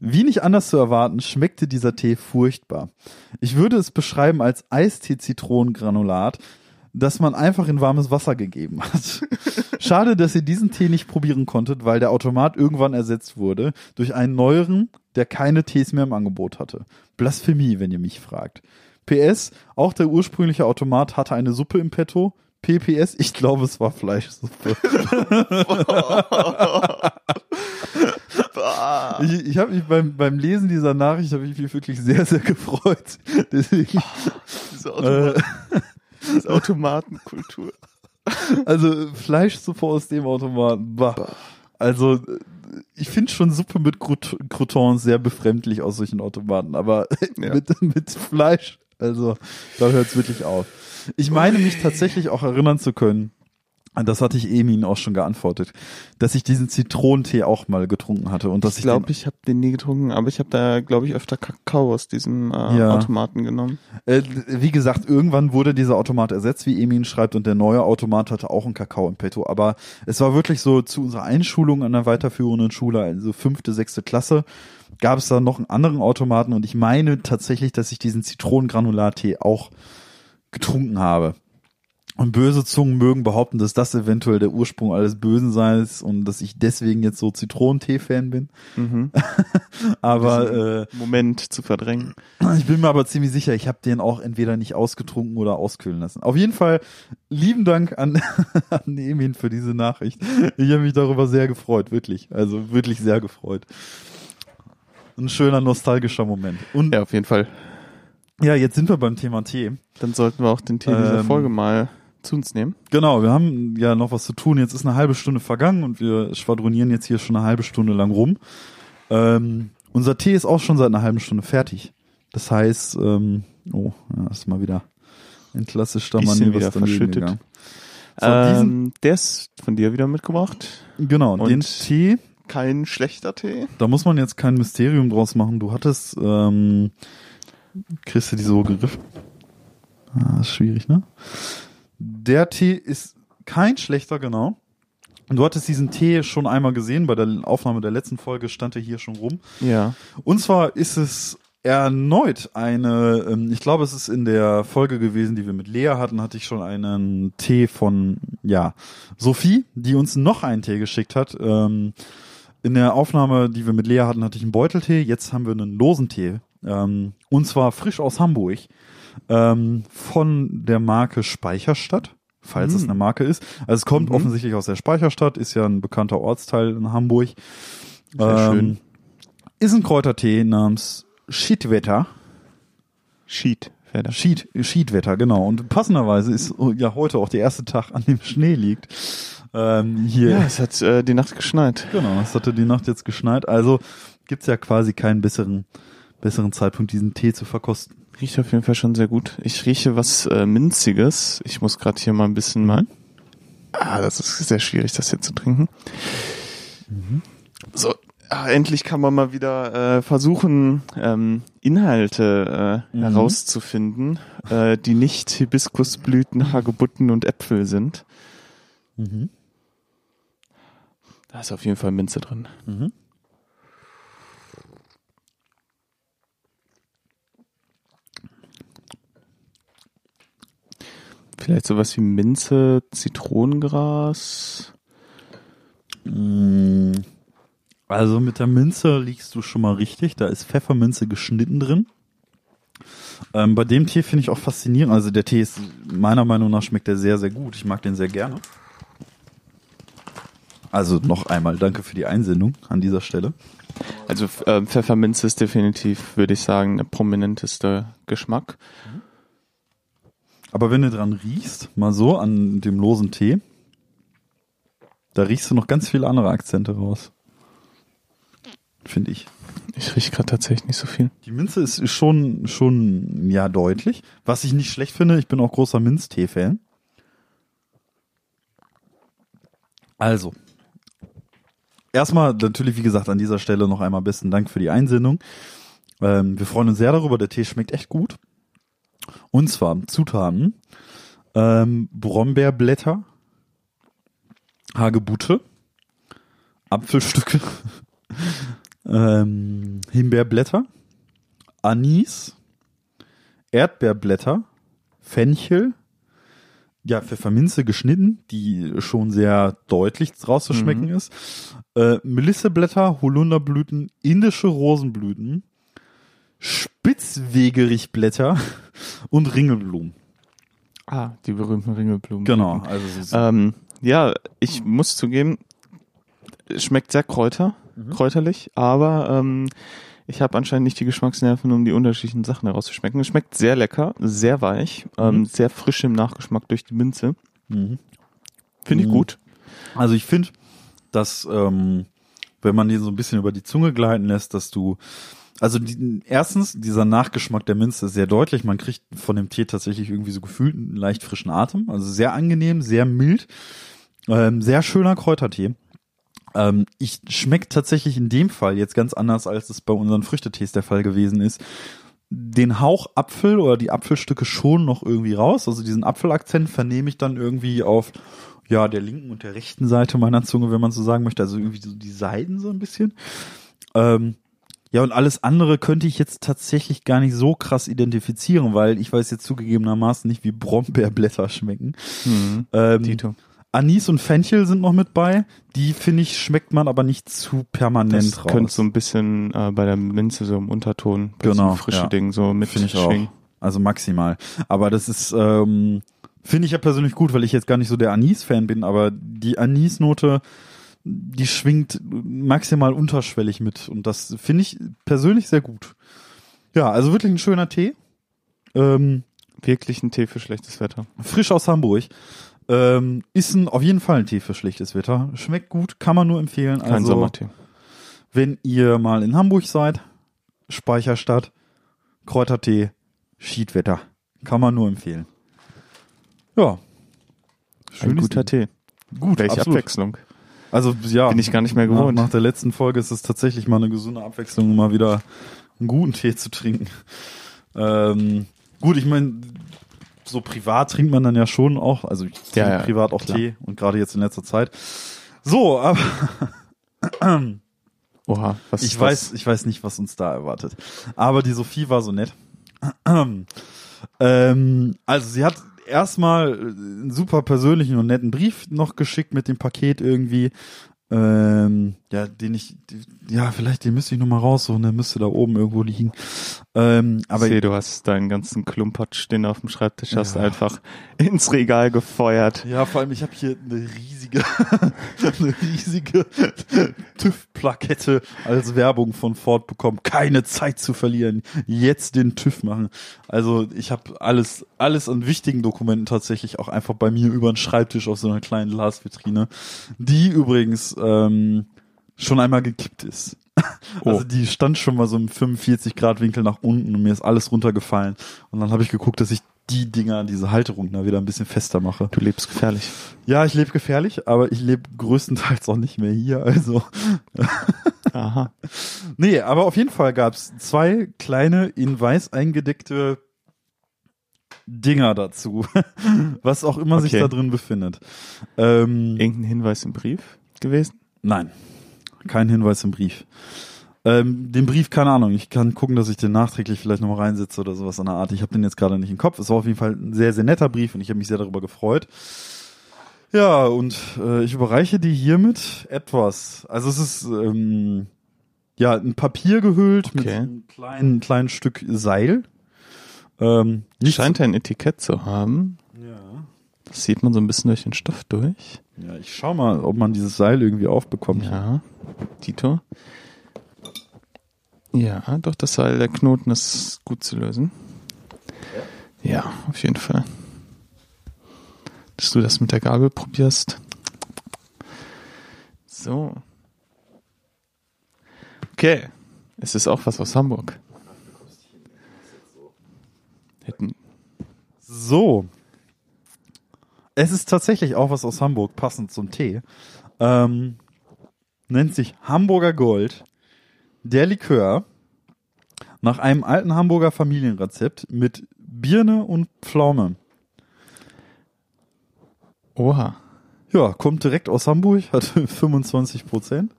Wie nicht anders zu erwarten, schmeckte dieser Tee furchtbar. Ich würde es beschreiben als Eistee-Zitronengranulat, das man einfach in warmes Wasser gegeben hat. *laughs* Schade, dass ihr diesen Tee nicht probieren konntet, weil der Automat irgendwann ersetzt wurde durch einen neueren, der keine Tees mehr im Angebot hatte. Blasphemie, wenn ihr mich fragt. PS, auch der ursprüngliche Automat hatte eine Suppe im Petto. PPS, ich glaube, es war Fleischsuppe. *laughs* ich ich habe mich beim, beim Lesen dieser Nachricht habe ich mich wirklich sehr, sehr gefreut. Deswegen. Diese Automat äh, diese Automatenkultur. Also Fleischsuppe aus dem Automaten. Bah. Also ich finde schon Suppe mit Croutons sehr befremdlich aus solchen Automaten, aber *laughs* ja. mit, mit Fleisch, also da hört es wirklich auf. Ich meine mich tatsächlich auch erinnern zu können, das hatte ich Emin auch schon geantwortet, dass ich diesen Zitronentee auch mal getrunken hatte und dass ich glaube, ich, ich habe den nie getrunken, aber ich habe da glaube ich öfter Kakao aus diesem äh, ja. Automaten genommen. Äh, wie gesagt, irgendwann wurde dieser Automat ersetzt, wie Emin schreibt, und der neue Automat hatte auch einen Kakao im Petto. Aber es war wirklich so zu unserer Einschulung an der weiterführenden Schule, also fünfte, sechste Klasse, gab es da noch einen anderen Automaten und ich meine tatsächlich, dass ich diesen Zitronengranulat-Tee auch getrunken habe. Und böse Zungen mögen behaupten, dass das eventuell der Ursprung alles Bösen sei und dass ich deswegen jetzt so Zitronentee-Fan bin. Mhm. *laughs* aber äh, Moment zu verdrängen. Ich bin mir aber ziemlich sicher, ich habe den auch entweder nicht ausgetrunken oder auskühlen lassen. Auf jeden Fall lieben Dank an, *laughs* an Emin für diese Nachricht. Ich habe mich darüber sehr gefreut, wirklich. Also wirklich sehr gefreut. Ein schöner nostalgischer Moment. Und ja, auf jeden Fall. Ja, jetzt sind wir beim Thema Tee. Dann sollten wir auch den Tee ähm, dieser Folge mal zu uns nehmen. Genau, wir haben ja noch was zu tun. Jetzt ist eine halbe Stunde vergangen und wir schwadronieren jetzt hier schon eine halbe Stunde lang rum. Ähm, unser Tee ist auch schon seit einer halben Stunde fertig. Das heißt, ähm, oh, ja, ist mal wieder ein klassischer Mann, wieder verschüttet. Gegangen. So, ähm, der ist von dir wieder mitgebracht. Genau, und den Tee. Kein schlechter Tee. Da muss man jetzt kein Mysterium draus machen. Du hattest, ähm, kriegst du die so gegriffen? Ah, ist schwierig, ne? Der Tee ist kein schlechter, genau. Und du hattest diesen Tee schon einmal gesehen, bei der Aufnahme der letzten Folge stand er hier schon rum. Ja. Und zwar ist es erneut eine, ähm, ich glaube, es ist in der Folge gewesen, die wir mit Lea hatten, hatte ich schon einen Tee von, ja, Sophie, die uns noch einen Tee geschickt hat. Ähm, in der Aufnahme, die wir mit Lea hatten, hatte ich einen Beuteltee, jetzt haben wir einen losen Tee. Ähm, und zwar frisch aus Hamburg ähm, von der Marke Speicherstadt, falls hm. es eine Marke ist. Also es kommt mhm. offensichtlich aus der Speicherstadt, ist ja ein bekannter Ortsteil in Hamburg. Sehr ähm, schön. Ist ein Kräutertee namens Schiedwetter. Schiedwetter. Schied, Schiedwetter, genau. Und passenderweise ist ja heute auch der erste Tag, an dem Schnee liegt. Ähm, hier. Ja, es hat äh, die Nacht geschneit. Genau, es hatte die Nacht jetzt geschneit. Also gibt's ja quasi keinen besseren, besseren Zeitpunkt, diesen Tee zu verkosten. Riecht auf jeden Fall schon sehr gut. Ich rieche was äh, Minziges. Ich muss gerade hier mal ein bisschen mal. Ah, das ist sehr schwierig, das hier zu trinken. Mhm. So, ah, endlich kann man mal wieder äh, versuchen, ähm, Inhalte äh, mhm. herauszufinden, äh, die nicht Hibiskusblüten, Hagebutten und Äpfel sind. Mhm. Da ist auf jeden Fall Minze drin. Mhm. Vielleicht sowas wie Minze, Zitronengras. Mm. Also mit der Minze liegst du schon mal richtig. Da ist Pfefferminze geschnitten drin. Ähm, bei dem Tee finde ich auch faszinierend. Also der Tee ist meiner Meinung nach schmeckt der sehr, sehr gut. Ich mag den sehr gerne. Also noch einmal danke für die Einsendung an dieser Stelle. Also äh, Pfefferminze ist definitiv, würde ich sagen, der prominenteste Geschmack. Mhm. Aber wenn du dran riechst, mal so an dem losen Tee, da riechst du noch ganz viele andere Akzente raus. Finde ich. Ich rieche gerade tatsächlich nicht so viel. Die Minze ist schon, schon, ja, deutlich. Was ich nicht schlecht finde, ich bin auch großer Minztee-Fan. Also, erstmal natürlich, wie gesagt, an dieser Stelle noch einmal besten Dank für die Einsendung. Ähm, wir freuen uns sehr darüber. Der Tee schmeckt echt gut. Und zwar Zutaten: ähm, Brombeerblätter, Hagebutte, Apfelstücke, *laughs* ähm, Himbeerblätter, Anis, Erdbeerblätter, Fenchel, ja, Pfefferminze geschnitten, die schon sehr deutlich rauszuschmecken Mhm. ist. Äh, Melisseblätter, Holunderblüten, indische Rosenblüten, Spitzwegerichblätter und Ringelblumen. Ah, die berühmten Ringelblumen. Genau, also Ähm, ja, ich muss zugeben, es schmeckt sehr kräuter, Mhm. kräuterlich, aber ähm, ich habe anscheinend nicht die Geschmacksnerven, um die unterschiedlichen Sachen herauszuschmecken. Es schmeckt sehr lecker, sehr weich, ähm, Mhm. sehr frisch im Nachgeschmack durch die Minze. mhm. Finde ich Mhm. gut. Also ich finde, dass ähm, wenn man den so ein bisschen über die Zunge gleiten lässt, dass du also die, erstens dieser Nachgeschmack der Minze ist sehr deutlich. Man kriegt von dem Tee tatsächlich irgendwie so gefühlt einen leicht frischen Atem. Also sehr angenehm, sehr mild, ähm, sehr schöner Kräutertee. Ähm, ich schmeckt tatsächlich in dem Fall jetzt ganz anders, als es bei unseren Früchtetees der Fall gewesen ist. Den Hauch Apfel oder die Apfelstücke schon noch irgendwie raus. Also diesen Apfelakzent vernehme ich dann irgendwie auf ja der linken und der rechten Seite meiner Zunge, wenn man so sagen möchte. Also irgendwie so die Seiten so ein bisschen. Ähm, ja, und alles andere könnte ich jetzt tatsächlich gar nicht so krass identifizieren, weil ich weiß jetzt zugegebenermaßen nicht, wie Brombeerblätter schmecken. Mhm. Ähm. Anis und Fenchel sind noch mit bei. Die, finde ich, schmeckt man aber nicht zu permanent Das raus. könnte so ein bisschen äh, bei der Minze so im Unterton, bei Genau, so frische ja. Ding so mit Finde ich auch. Also maximal. Aber das ist, ähm, finde ich ja persönlich gut, weil ich jetzt gar nicht so der Anis-Fan bin, aber die Anis-Note, die schwingt maximal unterschwellig mit. Und das finde ich persönlich sehr gut. Ja, also wirklich ein schöner Tee. Ähm, Wirklich ein Tee für schlechtes Wetter. frisch aus Hamburg. Ähm, ist ein, auf jeden Fall ein Tee für schlechtes Wetter. Schmeckt gut, kann man nur empfehlen. Kein also, Sommertee. wenn ihr mal in Hamburg seid, Speicherstadt, Kräutertee, Schiedwetter. Kann man nur empfehlen. Ja. Ein Schönes guter. Tee. Gut, Welche absolut. Abwechslung. Also ja, Bin ich gar nicht mehr nach, gewohnt. nach der letzten Folge ist es tatsächlich mal eine gesunde Abwechslung, mal wieder einen guten Tee zu trinken. Ähm, gut, ich meine, so privat trinkt man dann ja schon auch, also ich trinke Ja, ja, privat auch klar. Tee und gerade jetzt in letzter Zeit. So, aber *clears throat* Oha, was ich was- weiß, ich weiß nicht, was uns da erwartet. Aber die Sophie war so nett. *clears throat* ähm, also sie hat erstmal einen super persönlichen und netten Brief noch geschickt mit dem Paket irgendwie. Ähm, ja, den ich, ja, vielleicht den müsste ich noch mal raussuchen, der müsste da oben irgendwo liegen. Ähm, aber ich sehe, du hast deinen ganzen Klumpatsch, den du auf dem Schreibtisch hast, Ja. einfach ins Regal gefeuert. Ja, vor allem, ich habe hier eine riesige, *laughs* eine riesige TÜV-Plakette als Werbung von Ford bekommen. Keine Zeit zu verlieren. Jetzt den TÜV machen. Also ich habe alles, alles an wichtigen Dokumenten tatsächlich auch einfach bei mir über den Schreibtisch auf so einer kleinen Glasvitrine, die übrigens ähm, schon einmal gekippt ist. *laughs* Also Oh. die stand schon mal so im 45 Grad Winkel nach unten und mir ist alles runtergefallen. Und dann habe ich geguckt, dass ich die Dinger, diese Halterung da wieder ein bisschen fester mache. Du lebst gefährlich. Ja, ich lebe gefährlich, aber ich lebe größtenteils auch nicht mehr hier. Also, *laughs* Aha. nee, aber auf jeden Fall gab's zwei kleine in weiß eingedeckte Dinger dazu, *laughs* was auch immer sich Okay. da drin befindet. Ähm, Irgendein Hinweis im Brief gewesen? nein, kein Hinweis im Brief. Ähm, den Brief, keine Ahnung, ich kann gucken, dass ich den nachträglich vielleicht nochmal reinsetze oder sowas an der Art. Ich habe den jetzt gerade nicht im Kopf. Es war auf jeden Fall ein sehr, sehr netter Brief und ich habe mich sehr darüber gefreut. Ja, und äh, ich überreiche dir hiermit etwas. Also es ist ähm, ja ein Papier gehüllt mit Okay. einem kleinen, kleinen Stück Seil. Ähm, Scheint ein Etikett zu haben. ja. Das sieht man so ein bisschen durch den Stoff durch. ja, ich schau mal, ob man dieses Seil irgendwie aufbekommt. Ja. Tito. Ja, doch, das Seil, der Knoten ist gut zu lösen. Ja, auf jeden Fall. Dass du das mit der Gabel probierst. So. Okay. Es ist auch was aus Hamburg. Hätten. So. Es ist tatsächlich auch was aus Hamburg, passend zum Tee. Ähm, nennt sich Hamburger Gold. Der Likör nach einem alten Hamburger Familienrezept mit Birne und Pflaume. Oha. Ja, kommt direkt aus Hamburg, hat *laughs* 25 Prozent.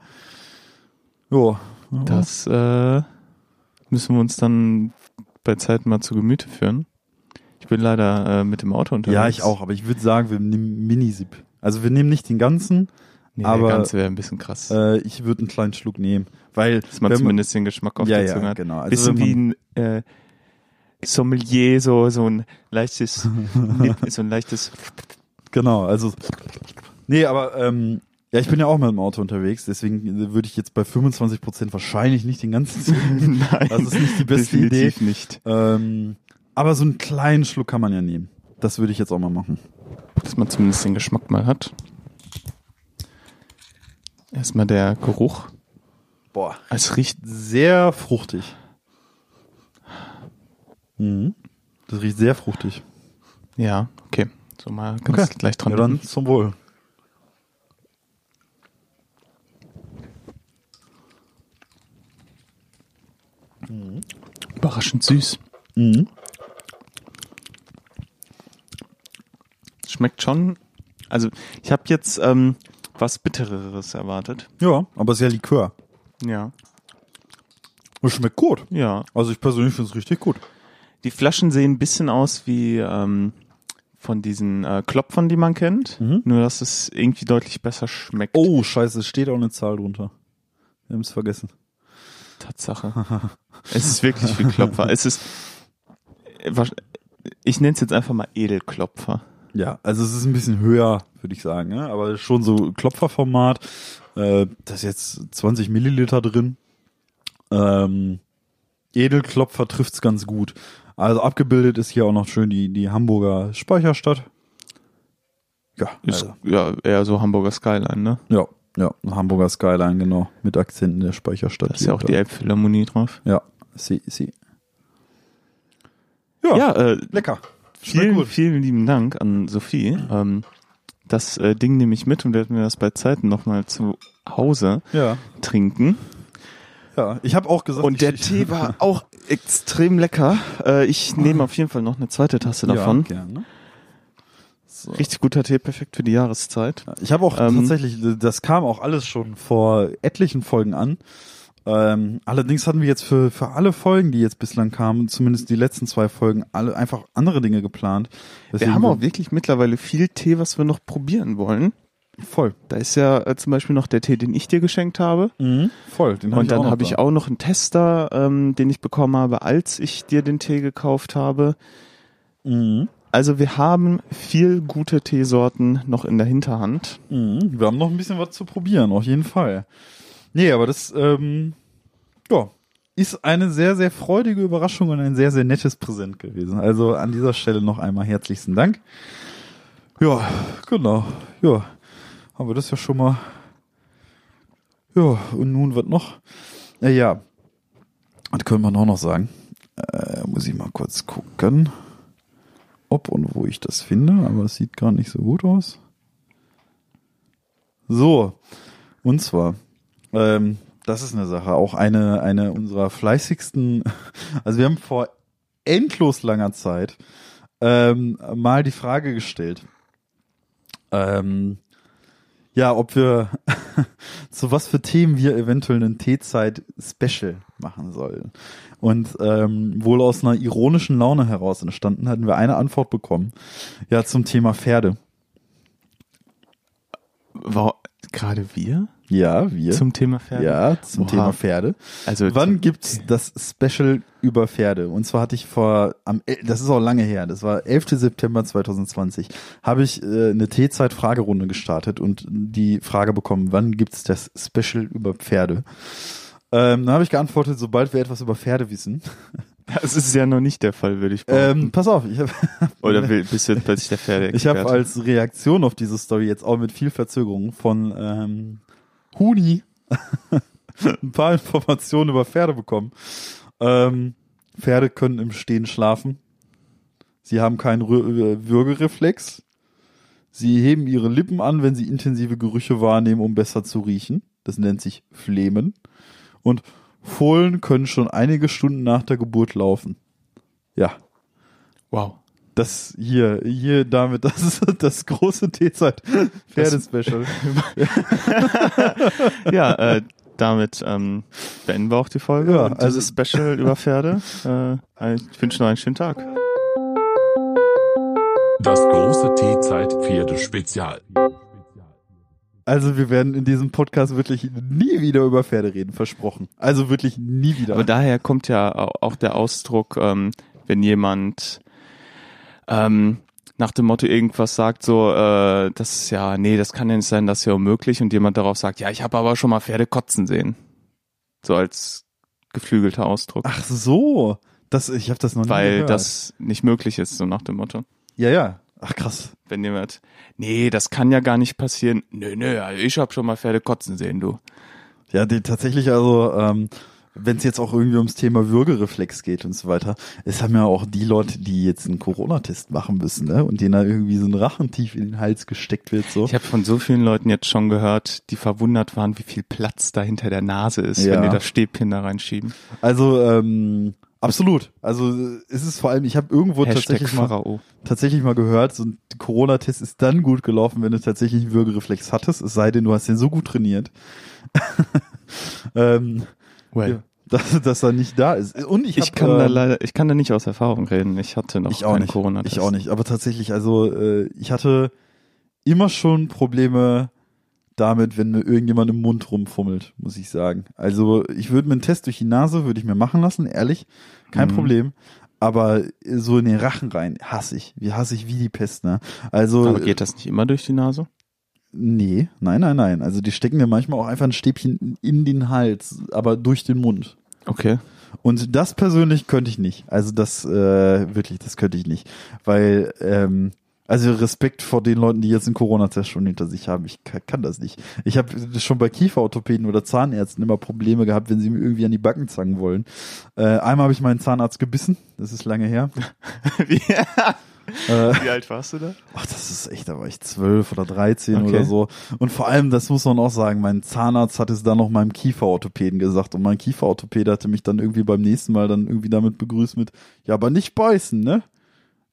Ja. Das äh, müssen wir uns dann bei Zeit mal zu Gemüte führen. Ich bin leider äh, mit dem Auto unterwegs. Ja, ich auch, aber ich würde sagen, wir nehmen Minisip. Also wir nehmen nicht den ganzen, Nee, aber der ganze wäre ein bisschen krass. äh, ich würde einen kleinen Schluck nehmen, weil dass man zumindest den Geschmack auf ja, der ja, Zunge hat. genau. Also bisschen wie ein äh, Sommelier, so, so ein leichtes, *laughs* so ein leichtes, Genau, also nee, aber ähm, ja, ich bin ja auch mit dem Auto unterwegs, deswegen würde ich jetzt bei 25 Prozent wahrscheinlich nicht den ganzen Zug. *laughs* nein, Das ist nicht die beste Idee. nicht. ähm, aber so einen kleinen Schluck kann man ja nehmen. Das würde ich jetzt auch mal machen. Dass man zumindest den Geschmack mal hat. Erstmal der Geruch. Boah, Es riecht, sehr fruchtig. Mhm. Das riecht sehr fruchtig. ja, okay. So mal ganz Okay. gleich dran. Ja, dann zum Wohl. Überraschend süß. Mhm. Schmeckt schon. Also, ich habe jetzt ähm, was Bittereres erwartet. Ja, aber sehr Likör. Ja. Es schmeckt gut. Ja. Also ich persönlich finde es richtig gut. Die Flaschen sehen ein bisschen aus wie ähm, von diesen äh, Klopfern, die man kennt. Mhm. Nur, dass es irgendwie deutlich besser schmeckt. Oh, scheiße, es steht auch eine Zahl drunter. Wir haben es vergessen. Tatsache. *laughs* es ist wirklich wie Klopfer. Es ist, äh, ich nenne es jetzt einfach mal Edelklopfer. Ja, also es ist ein bisschen höher, würde ich sagen, ne? aber schon so Klopferformat. Äh, da ist jetzt 20 Milliliter drin. Ähm, Edelklopfer trifft's ganz gut. Also abgebildet ist hier auch noch schön die, die Hamburger Speicherstadt. Ja, Ist also, ja eher so Hamburger Skyline, ne? ja, ja, Hamburger Skyline, genau, mit Akzenten der Speicherstadt. Da ist ja auch die hier. Elbphilharmonie drauf. Ja, sie, sie. Ja, Ja, äh, lecker. Vielen, vielen lieben Dank an Sophie. Ähm, das äh, Ding nehme ich mit und werden wir das bei Zeiten nochmal zu Hause Ja, trinken. ja. Ich habe auch gesagt, Und der ich, Tee war *laughs* auch extrem lecker. Äh, ich nehme auf jeden Fall noch eine zweite Tasse davon. Ja, gerne. So. Richtig guter Tee, perfekt für die Jahreszeit. Ich habe auch Ähm, tatsächlich, das kam auch alles schon vor etlichen Folgen an. Ähm, allerdings hatten wir jetzt für, für alle Folgen, die jetzt bislang kamen, zumindest die letzten zwei Folgen, alle einfach andere Dinge geplant. Deswegen wir haben auch wirklich mittlerweile viel Tee, was wir noch probieren wollen. voll. Da ist ja äh, zum Beispiel noch der Tee, den ich dir geschenkt habe. Mhm. Voll. Den hab Und dann habe ich auch noch einen Tester, ähm, den ich bekommen habe, als ich dir den Tee gekauft habe. Mhm. Also wir haben viel gute Teesorten noch in der Hinterhand. Mhm. Wir haben noch ein bisschen was zu probieren, auf jeden Fall. Nee, aber das, ähm, ja, ist eine sehr, sehr freudige Überraschung und ein sehr, sehr nettes Präsent gewesen. Also an dieser Stelle noch einmal herzlichsten Dank. Ja, genau. Ja, haben wir das ja schon mal. Ja, und nun wird noch. Ja, ja. Das können wir auch noch sagen. Äh, muss ich mal kurz gucken, ob und wo ich das finde, aber es sieht gar nicht so gut aus. So, und zwar, ähm, das ist eine Sache, auch eine, eine unserer fleißigsten, *laughs* also wir haben vor endlos langer Zeit ähm, mal die Frage gestellt, ähm, ja, ob wir, *laughs* zu was für Themen wir eventuell einen Teezeit-Special machen sollen. Und ähm, wohl aus einer ironischen Laune heraus entstanden, hatten wir eine Antwort bekommen. Ja, zum Thema Pferde. War gerade wir Ja, wir. zum Thema Pferde? ja, zum Oha. Thema Pferde. Also Wann gibt's das Special über Pferde? Und zwar hatte ich vor, am, das ist auch lange her, das war 11. September 2020, habe ich äh, eine T-Zeit-Fragerunde gestartet und die Frage bekommen, wann gibt's das Special über Pferde? Ähm, dann habe ich geantwortet, sobald wir etwas über Pferde wissen. Das ist ja noch nicht der Fall, würde ich behaupten. Ähm, pass auf, ich habe *laughs* Oder bist du jetzt plötzlich der Pferde? ich hab als Reaktion auf diese Story jetzt auch mit viel Verzögerung von ähm, Huni *laughs* ein paar Informationen über Pferde bekommen. Ähm, Pferde können im Stehen schlafen. Sie haben keinen äh, Würgereflex. Sie heben ihre Lippen an, wenn sie intensive Gerüche wahrnehmen, um besser zu riechen. Das nennt sich Flemen. Und Fohlen können schon einige Stunden nach der Geburt laufen. Ja. Wow. Das hier, hier damit, *laughs* das ist das große T-Zeit-Pferdespecial. *laughs* ja, äh, damit ähm, beenden wir auch die Folge. Ja, und also- Special über Pferde. *laughs* Äh, ich wünsche noch einen schönen Tag. Das große T-Zeit-Pferdespezial. Also wir werden in diesem Podcast wirklich nie wieder über Pferde reden, versprochen. Also wirklich nie wieder. Aber daher kommt ja au- auch der Ausdruck, ähm, wenn jemand ähm, nach dem Motto irgendwas sagt, so, äh, das ist ja, nee, das kann ja nicht sein, das ist ja unmöglich und jemand darauf sagt, ja, ich habe aber schon mal Pferde kotzen sehen. So als geflügelter Ausdruck. Ach so, das, ich habe das noch nie weil gehört. das nicht möglich ist, so nach dem Motto. Ja, ja. Ach krass. Wenn jemand, nee, das kann ja gar nicht passieren. Nö, nö, also ich habe schon mal Pferde kotzen sehen, du. Ja, die, tatsächlich also, ähm, wenn es jetzt auch irgendwie ums Thema Würgereflex geht und so weiter, es haben ja auch die Leute, die jetzt einen Corona-Test machen müssen, ne? Und denen da irgendwie so ein Rachen tief in den Hals gesteckt wird, so. Ich habe von so vielen Leuten jetzt schon gehört, die verwundert waren, wie viel Platz da hinter der Nase ist, Ja. wenn die das Stäbchen da reinschieben. Also, ähm, absolut. Also es ist vor allem, ich habe irgendwo Hashtag tatsächlich mal, tatsächlich mal gehört, so ein Corona-Test ist dann gut gelaufen, wenn du tatsächlich einen Würgereflex hattest, es sei denn, du hast den so gut trainiert. *laughs* ähm, Well. ja, dass, dass er nicht da ist. Und ich, Ich, hab, kann da ähm, leider, ich kann da nicht aus Erfahrung reden. Ich hatte noch ich auch keinen nicht. Corona-Test. Ich auch nicht. Aber tatsächlich, also äh, ich hatte immer schon Probleme damit, wenn mir irgendjemand im Mund rumfummelt, muss ich sagen. Also ich würde mir einen Test durch die Nase, würde ich mir machen lassen, ehrlich, kein Mhm. Problem. Aber so in den Rachen rein, hasse ich. Wie hasse ich wie die Pest, ne? Also Aber geht das nicht immer durch die Nase? nee, nein, nein, nein. Also die stecken mir manchmal auch einfach ein Stäbchen in den Hals, aber durch den Mund. Okay. Und das persönlich könnte ich nicht. Also das äh, wirklich, das könnte ich nicht, weil ähm, also Respekt vor den Leuten, die jetzt einen Corona-Test schon hinter sich haben. Ich kann, kann das nicht. Ich habe schon bei Kieferorthopäden oder Zahnärzten immer Probleme gehabt, wenn sie mir irgendwie an die Backen zangen wollen. Äh, einmal habe ich meinen Zahnarzt gebissen. Das ist lange her. *laughs* wie, Äh, wie alt warst du da? Ach, das ist echt, da war ich zwölf oder dreizehn Okay. oder so. Und vor allem, das muss man auch sagen, mein Zahnarzt hat es dann noch meinem Kieferorthopäden gesagt und mein Kieferorthopäde hatte mich dann irgendwie beim nächsten Mal dann irgendwie damit begrüßt mit, ja, aber nicht beißen, ne?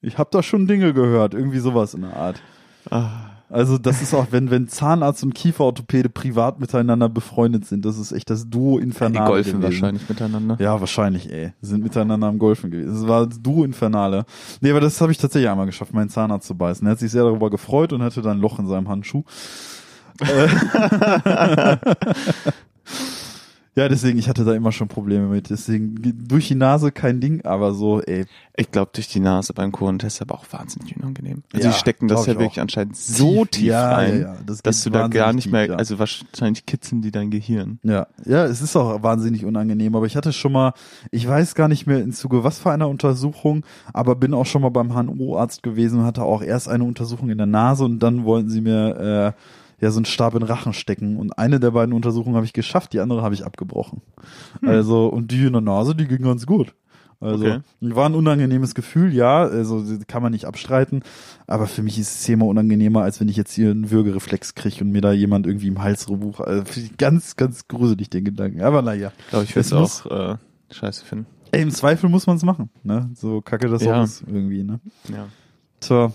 Ich hab da schon Dinge gehört, irgendwie sowas in der Art. Ah, Also das ist auch, wenn, wenn Zahnarzt und Kieferorthopäde privat miteinander befreundet sind, das ist echt das Duo die Infernale. golfen gewesen. wahrscheinlich miteinander. Ja, wahrscheinlich, ey. Sind miteinander am Golfen gewesen. Das war das Duo Infernale. Nee, aber das habe ich tatsächlich einmal geschafft, meinen Zahnarzt zu beißen. Er hat sich sehr darüber gefreut und hatte dann ein Loch in seinem Handschuh. *laughs* *laughs* *laughs* Ja, deswegen, ich hatte da immer schon Probleme mit. Deswegen durch die Nase kein Ding, aber so, ey. Ich glaube, durch die Nase beim Corona-Test aber auch wahnsinnig unangenehm. Also Ja, die stecken das ja ich wirklich auch. anscheinend so tief, ja, rein, ja. Das dass du da gar nicht tief, mehr, ja. also wahrscheinlich kitzeln die dein Gehirn. Ja, ja, es ist auch wahnsinnig unangenehm, aber ich hatte schon mal, ich weiß gar nicht mehr in Zuge was für einer Untersuchung, aber bin auch schon mal beim HNO-Arzt gewesen und hatte auch erst eine Untersuchung in der Nase und dann wollten sie mir äh, ja so einen Stab in Rachen stecken und eine der beiden Untersuchungen habe ich geschafft, die andere habe ich abgebrochen. Also und die in der Nase, die ging ganz gut. Also Okay. war ein unangenehmes Gefühl, ja, also kann man nicht abstreiten, aber für mich ist es zehnmal unangenehmer, als wenn ich jetzt hier einen Würgereflex kriege und mir da jemand irgendwie im Hals rumbucht. Also ganz, ganz gruselig den Gedanken. Aber naja, glaube ich, würde Es auch äh, scheiße finden. ey, im Zweifel muss man es machen, ne? So kacke das Ja. auch ist irgendwie, ne? Ja. Tja.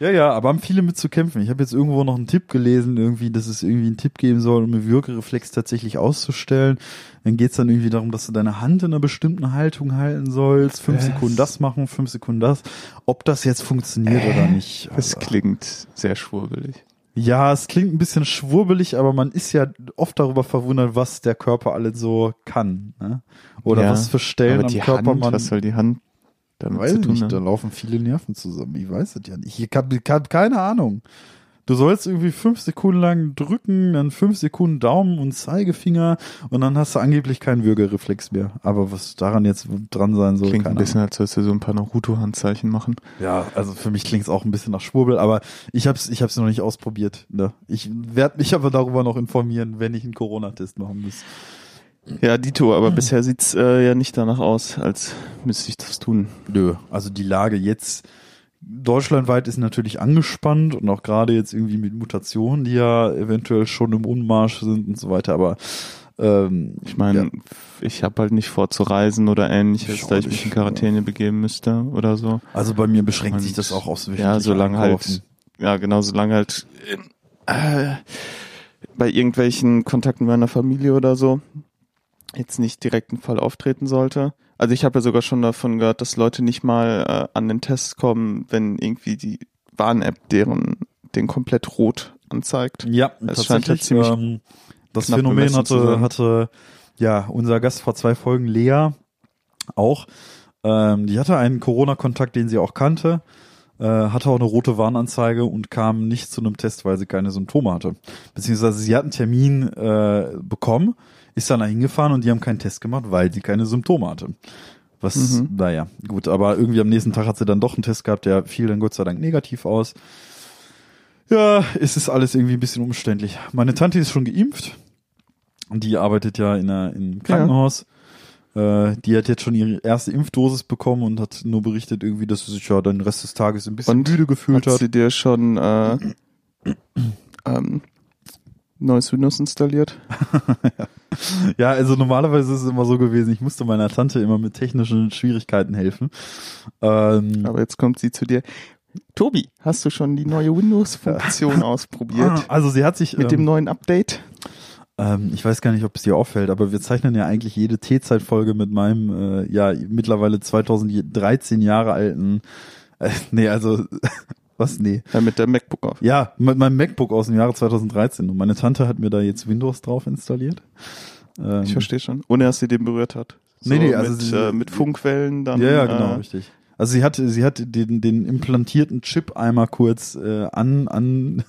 Ja, ja, aber haben viele mit zu kämpfen. Ich habe jetzt irgendwo noch einen Tipp gelesen, irgendwie, dass es irgendwie einen Tipp geben soll, um einen Würgereflex tatsächlich auszustellen. Dann geht's dann irgendwie darum, dass du deine Hand in einer bestimmten Haltung halten sollst. Fünf Was? Sekunden das machen, fünf Sekunden das. Ob das jetzt funktioniert Äh, oder nicht. Das also- klingt sehr schwurbelig. Ja, es klingt ein bisschen schwurbelig, aber man ist ja oft darüber verwundert, was der Körper alles so kann. Ne? Oder Ja, was für Stellen am Körper Hand, man. was soll die Hand damit weiß zu ich tun nicht, da haben? laufen viele Nerven zusammen. Ich weiß es ja nicht. Ich habe hab keine Ahnung. Du sollst irgendwie fünf Sekunden lang drücken, dann fünf Sekunden Daumen und Zeigefinger und dann hast du angeblich keinen Würgereflex mehr. Aber was daran jetzt dran sein soll, Klingt ein bisschen, als würdest du so ein paar Naruto-Handzeichen machen. ja, also für mich klingt's auch ein bisschen nach Schwurbel, aber ich hab's, ich hab's noch nicht ausprobiert. Ne? Ich werde mich aber darüber noch informieren, wenn ich einen Corona-Test machen muss. Ja, Dito, aber bisher sieht's äh, ja nicht danach aus, als müsste ich das tun. Nö, also die Lage jetzt deutschlandweit ist natürlich angespannt und auch gerade jetzt irgendwie mit Mutationen, die ja eventuell schon im Unmarsch sind und so weiter, aber ähm, Ich meine, ja. ich habe halt nicht vor zu reisen oder ähnliches, Ich da ich mich in Quarantäne begeben müsste oder so. also bei mir beschränkt sich Und das auch aufs Ja, solange halt, ja genau, solange halt äh, bei irgendwelchen Kontakten meiner Familie oder so jetzt nicht direkt ein Fall auftreten sollte. Also ich habe ja sogar schon davon gehört, dass Leute nicht mal äh, an den Test kommen, wenn irgendwie die Warn-App deren den komplett rot anzeigt. Ja, Es scheint ja ziemlich ähm, das Phänomen hatte, hatte ja unser Gast vor zwei Folgen, Lea, auch. Ähm, die hatte einen Corona-Kontakt, den sie auch kannte, äh, hatte auch eine rote Warnanzeige und kam nicht zu einem Test, weil sie keine Symptome hatte. Beziehungsweise sie hat einen Termin äh, bekommen, ist dann da hingefahren und die haben keinen Test gemacht, weil sie keine Symptome hatte. Was, Mhm. naja, gut, aber irgendwie am nächsten Tag hat sie dann doch einen Test gehabt, der fiel dann Gott sei Dank negativ aus. Ja, es ist alles irgendwie ein bisschen umständlich. Meine Tante ist schon geimpft. Die arbeitet ja in einer, im Krankenhaus. Äh, die hat jetzt schon ihre erste Impfdosis bekommen und hat nur berichtet irgendwie, dass sie sich ja den Rest des Tages ein bisschen Und müde gefühlt Hat hat. sie dir schon äh, *clears throat* ähm, neues Windows installiert? *laughs* Ja, also normalerweise ist es immer so gewesen, ich musste meiner Tante immer mit technischen Schwierigkeiten helfen. Ähm, Aber jetzt kommt sie zu dir. Tobi, hast du schon die neue Windows-Funktion *laughs* ausprobiert? also sie hat sich Mit dem ähm, neuen Update? Ähm, ich weiß gar nicht, ob es dir auffällt, aber wir zeichnen ja eigentlich jede T-Zeit-Folge mit meinem, äh, ja, mittlerweile 2013 Jahre alten, äh, nee, also, was, nee. Ja, mit der MacBook auf. Ja, mit meinem MacBook aus dem Jahre 2013 und meine Tante hat mir da jetzt Windows drauf installiert. Ähm, Ich verstehe schon. Ohne dass sie den berührt hat. So Nee, nee, also mit, sie- äh, mit Funkwellen dann. Ja, ja, genau, Äh, richtig. Also sie hat, sie hat den, den implantierten Chip einmal kurz äh, an, an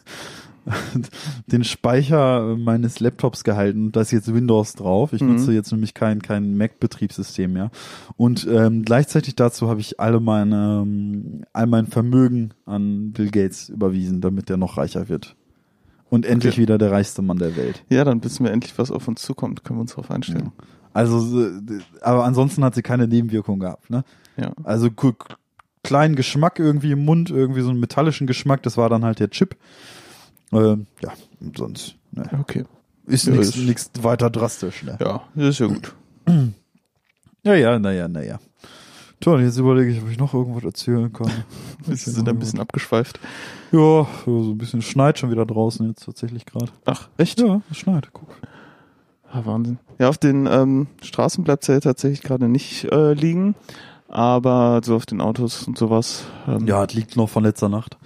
*laughs* den Speicher meines Laptops gehalten und da ist jetzt Windows drauf. Ich Mhm. nutze jetzt nämlich kein, kein Mac-Betriebssystem mehr. Und ähm, gleichzeitig dazu habe ich alle meine, ähm, all mein Vermögen an Bill Gates überwiesen, damit der noch reicher wird. Und endlich Okay. wieder der reichste Mann der Welt. ja, dann wissen wir endlich, was auf uns zukommt. Können wir uns darauf einstellen. Also, äh, aber ansonsten hat sie keine Nebenwirkung gehabt, ne? Ja. Also kleinen Geschmack irgendwie im Mund, irgendwie so einen metallischen Geschmack, das war dann halt der Chip. Ähm, ja, sonst ne. Okay. ist Ja, nichts weiter drastisch. Ne? Ja, das ist ja gut. Ja, ja, naja, naja. Tja, jetzt überlege ich, ob ich noch irgendwas erzählen kann. *laughs* Wir sind ein bisschen abgeschweift. Ja, so ein bisschen schneit schon wieder draußen jetzt tatsächlich gerade. Ach, echt? Ja, es schneit, guck. Ah, Wahnsinn. Ja, auf den ähm, Straßen bleibt ja tatsächlich gerade nicht äh, liegen, aber so auf den Autos und sowas. Ähm, Ja, es liegt noch von letzter Nacht.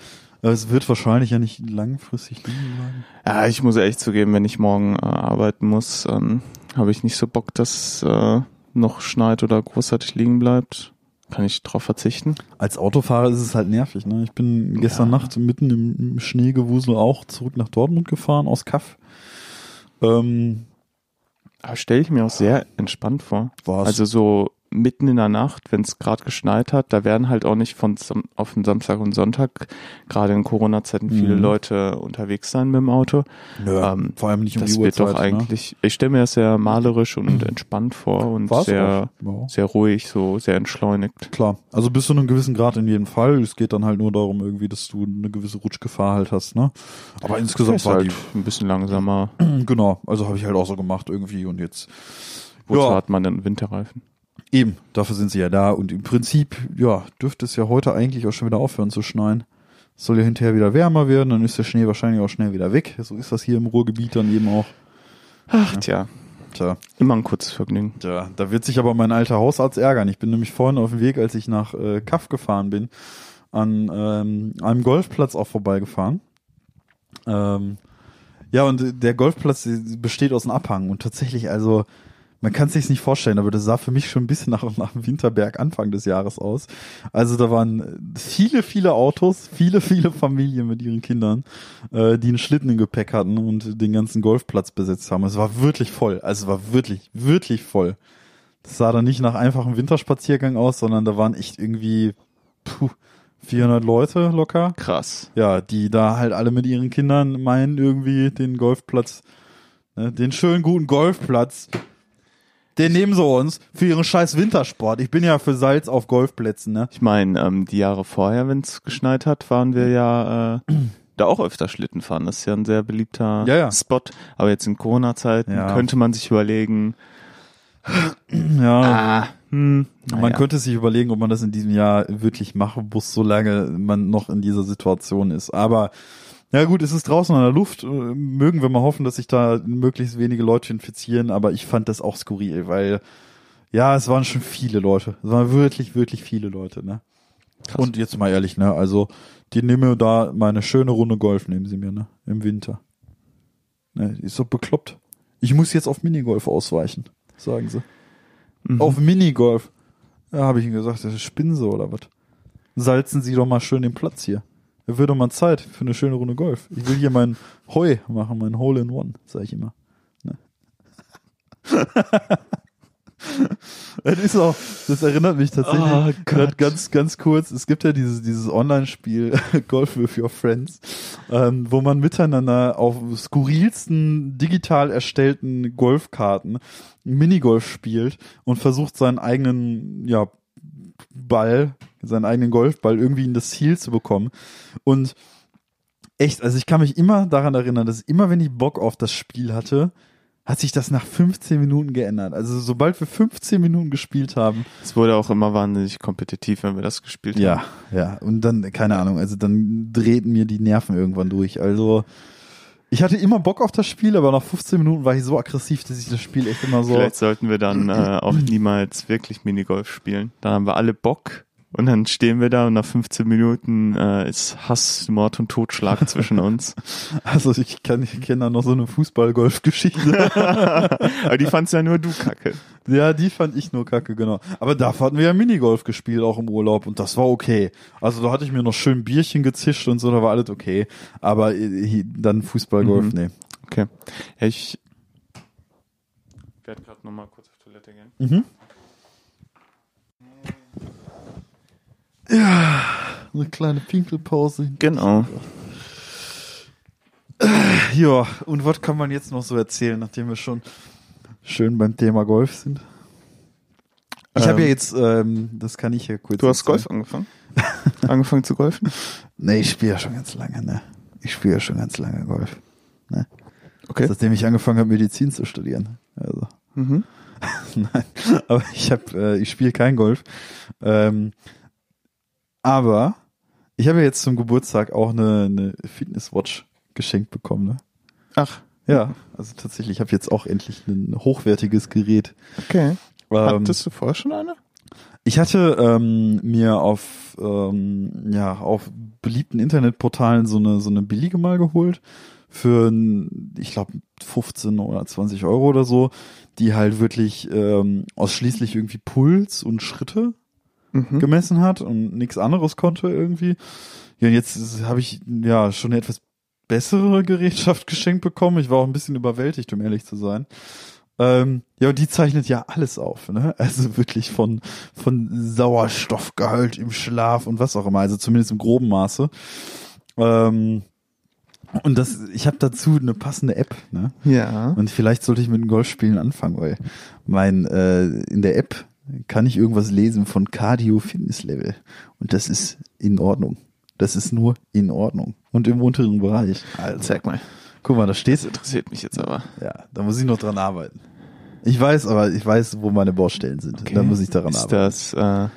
Äh, Es wird wahrscheinlich ja nicht langfristig liegen bleiben. Ja, ich muss ehrlich zugeben, wenn ich morgen äh, arbeiten muss, ähm, habe ich nicht so Bock, dass äh, noch schneit oder großartig liegen bleibt. Kann ich drauf verzichten? Als Autofahrer ist es halt nervig. Ne? Ich bin gestern Ja. Nacht mitten im, im Schneegewusel auch zurück nach Dortmund gefahren aus Kaff. Ähm, Aber stelle ich mir auch sehr entspannt vor. war's. Also so mitten in der Nacht, wenn es gerade geschneit hat, da werden halt auch nicht von auf den Samstag und Sonntag, gerade in Corona-Zeiten, viele Mhm. Leute unterwegs sein mit dem Auto. Nö, ähm, vor allem nicht um das die wird Uhrzeit. doch eigentlich, ich stelle mir das sehr malerisch und entspannt vor und Ne? War's sehr. Ja. sehr ruhig, so sehr entschleunigt. Klar, also bis zu einem gewissen Grad in jedem Fall. Es geht dann halt nur darum, irgendwie, dass du eine gewisse Rutschgefahr halt hast, ne? Aber insgesamt war halt ein bisschen langsamer. die, *clears throat* genau, also habe ich halt auch so gemacht irgendwie und jetzt Wozu Ja. hat man denn Winterreifen? Eben, dafür sind sie ja da und im Prinzip, ja, dürfte es ja heute eigentlich auch schon wieder aufhören zu schneien. Es soll ja hinterher wieder wärmer werden, dann ist der Schnee wahrscheinlich auch schnell wieder weg. So ist das hier im Ruhrgebiet dann eben auch. Ach, tja, Tja, immer ein kurzes Vergnügen. tja, da wird sich aber mein alter Hausarzt ärgern. Ich bin nämlich vorhin auf dem Weg, als ich nach äh, Kaff gefahren bin, an ähm, einem Golfplatz auch vorbeigefahren. Ähm, ja, und der Golfplatz besteht aus einem Abhang und tatsächlich, also man kann es sich nicht vorstellen, aber das sah für mich schon ein bisschen nach, nach dem Winterberg Anfang des Jahres aus. Also da waren viele, viele Autos, viele, viele Familien mit ihren Kindern, äh, die einen Schlitten im Gepäck hatten und den ganzen Golfplatz besetzt haben. Es war wirklich voll. Also es war wirklich, wirklich voll. Das sah dann nicht nach einfachem Winterspaziergang aus, sondern da waren echt irgendwie puh, 400 Leute locker. Krass. Ja, die da halt alle mit ihren Kindern meinen irgendwie den Golfplatz, ne, den schönen guten Golfplatz Den nehmen sie uns für ihren scheiß Wintersport. Ich bin ja für Salz auf Golfplätzen, ne? Ich meine, ähm, die Jahre vorher, wenn es geschneit hat, waren wir ja äh, *clears throat* da auch öfter Schlitten fahren. Das ist ja ein sehr beliebter Ja, ja. Spot. Aber jetzt in Corona-Zeiten Ja. könnte man sich überlegen, *clears throat* Ja. ah, hm, Man könnte sich überlegen, ob man das in diesem Jahr wirklich machen muss, solange man noch in dieser Situation ist. Aber ja gut, es ist draußen an der Luft. Mögen wir mal hoffen, dass sich da möglichst wenige Leute infizieren. Aber ich fand das auch skurril, weil ja, es waren schon viele Leute. Es waren wirklich, wirklich viele Leute. Ne? Krass. Und jetzt mal ehrlich, ne? Also die nehmen mir da meine schöne Runde Golf nehmen sie mir, ne? Im Winter. Ne, ist doch bekloppt. Ich muss jetzt auf Minigolf ausweichen, sagen sie. Mhm. Auf Minigolf. Ja, habe ich ihnen gesagt, das ist Spinse oder was. Salzen Sie doch mal schön den Platz hier. Da doch mal Zeit für eine schöne Runde Golf. Ich will hier mein Heu machen, mein Hole in One, sag ich immer. Ne? *laughs* das ist auch, das erinnert mich tatsächlich Oh ganz, ganz kurz. Es gibt ja dieses, dieses Online-Spiel *laughs* Golf with Your Friends, ähm, wo man miteinander auf skurrilsten digital erstellten Golfkarten Minigolf spielt und versucht seinen eigenen, ja, Ball, seinen eigenen Golfball irgendwie in das Ziel zu bekommen. Und echt, also ich kann mich immer daran erinnern, dass immer wenn ich Bock auf das Spiel hatte, hat sich das nach 15 Minuten geändert. Also sobald wir 15 Minuten gespielt haben, Es wurde auch immer wahnsinnig kompetitiv, wenn wir das gespielt haben. ja, ja, und dann, keine Ahnung, also dann drehten mir die Nerven irgendwann durch. Also ich hatte immer Bock auf das Spiel, aber nach 15 Minuten war ich so aggressiv, dass ich das Spiel echt immer so. Vielleicht sollten wir dann *clears throat* äh, auch niemals wirklich Minigolf spielen. Dann haben wir alle Bock und dann stehen wir da und nach 15 Minuten äh, ist Hass, Mord und Totschlag zwischen *laughs* uns. Also ich kann, ich kenne da noch so eine Fußball-Golf-Geschichte. *laughs* Aber die fandst ja nur du kacke. ja, die fand ich nur kacke, genau. Aber da hatten wir ja Minigolf gespielt, auch im Urlaub, und das war okay. Also da hatte ich mir noch schön Bierchen gezischt und so, da war alles okay. Aber äh, dann Fußball-Golf, Mhm. nee. Okay. Ja, ich werde gerade nochmal kurz auf Toilette gehen. Mhm. Ja, eine kleine Pinkelpause. Genau. Ja, und was kann man jetzt noch so erzählen, nachdem wir schon schön beim Thema Golf sind? Ich habe ja Ähm, jetzt, ähm, das kann ich ja kurz. Du hast erzählen. Golf angefangen? *laughs* angefangen zu golfen? Nee, ich spiele ja schon ganz lange, ne? Ich spiele ja schon ganz lange Golf. Ne? Okay. Seitdem ich angefangen habe, Medizin zu studieren. Also. Mhm. *laughs* Nein, aber ich habe, äh, ich spiele kein Golf. Ähm, aber ich habe ja jetzt zum Geburtstag auch eine, eine Fitnesswatch geschenkt bekommen. Ne? Ach, Ja, also tatsächlich, ich habe jetzt auch endlich ein hochwertiges Gerät. okay. Ähm, Hattest du vorher schon eine? ich hatte ähm, mir auf ähm, ja auf beliebten Internetportalen so eine so eine billige mal geholt für ich glaube 15 oder 20 Euro oder so, die halt wirklich ähm, ausschließlich irgendwie Puls und Schritte Mhm. gemessen hat und nichts anderes konnte irgendwie. Ja, und jetzt habe ich ja schon eine etwas bessere Gerätschaft *laughs* geschenkt bekommen. Ich war auch ein bisschen überwältigt, um ehrlich zu sein. Ähm, ja, und die zeichnet ja alles auf, ne? *laughs* Also wirklich von, von Sauerstoffgehalt im Schlaf und was auch immer, also zumindest im groben Maße. Ähm, und das, ich habe dazu eine passende App, ne? Ja. Und vielleicht sollte ich mit dem Golfspielen anfangen, weil mein äh, in der App kann ich irgendwas lesen von Cardio Fitness Level und das ist in Ordnung. Das ist nur in Ordnung und im unteren Bereich. Also, Zeig mal. guck mal, da steht Das interessiert mich jetzt aber. ja, da muss ich noch dran arbeiten. Ich weiß, aber ich weiß, wo meine Baustellen sind. Da muss ich daran ist arbeiten. Das, äh,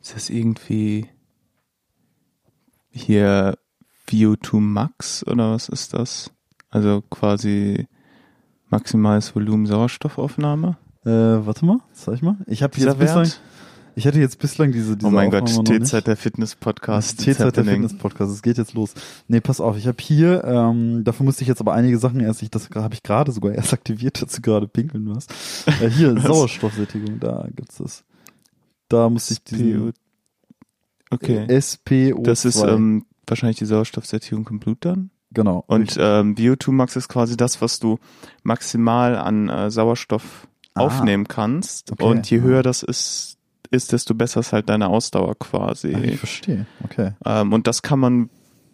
ist das irgendwie hier VO2 Max oder was ist das? Also quasi maximales Volumen Sauerstoffaufnahme? Äh, warte mal, zeig ich mal. Ich habe jetzt bislang, ich hatte jetzt bislang diese, diese Oh mein Aufnahme Gott. T-Zeit der Fitness-Podcast. Das T-Zeit der happening. Fitness-Podcast, es geht jetzt los. Nee, pass auf, ich habe hier, ähm, dafür musste ich jetzt aber einige Sachen erst, ich, das habe ich gerade sogar erst aktiviert, dass du gerade pinkeln warst. Äh, hier, *laughs* Was? Sauerstoffsättigung, da gibt's das. Da musste ich diesen Okay. SPO2. Das ist ähm, wahrscheinlich die Sauerstoffsättigung im Blut dann. genau. Und ähm, VO2 Max ist quasi das, was du maximal an äh, Sauerstoff Ah. aufnehmen kannst. Okay. Und je Ah. höher das ist, ist, desto besser ist halt deine Ausdauer quasi. Ah, ich verstehe. Okay. Ähm, und das kann man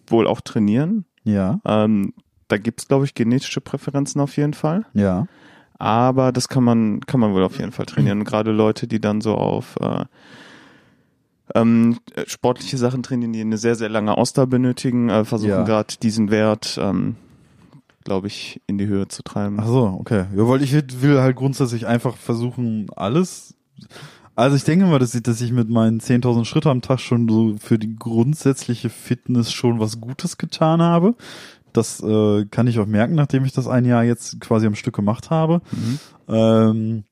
wohl auch trainieren. Ja, Ähm, da gibt's glaube ich, genetische Präferenzen auf jeden Fall. ja. Aber das kann man, kann man wohl auf jeden Fall trainieren. Und *clears throat* gerade Leute, die dann so auf äh, ähm, sportliche Sachen trainieren, die eine sehr, sehr lange Ausdauer benötigen, äh, versuchen Ja. gerade diesen Wert, ähm, glaube ich, in die Höhe zu treiben. Ach so, okay. Ja, weil ich will halt grundsätzlich einfach versuchen, alles. Also ich denke mal, dass ich, dass ich mit meinen 10.000 Schritte am Tag schon so für die grundsätzliche Fitness schon was Gutes getan habe. Das äh, kann ich auch merken, nachdem ich das ein Jahr jetzt quasi am Stück gemacht habe. Mhm. Ähm,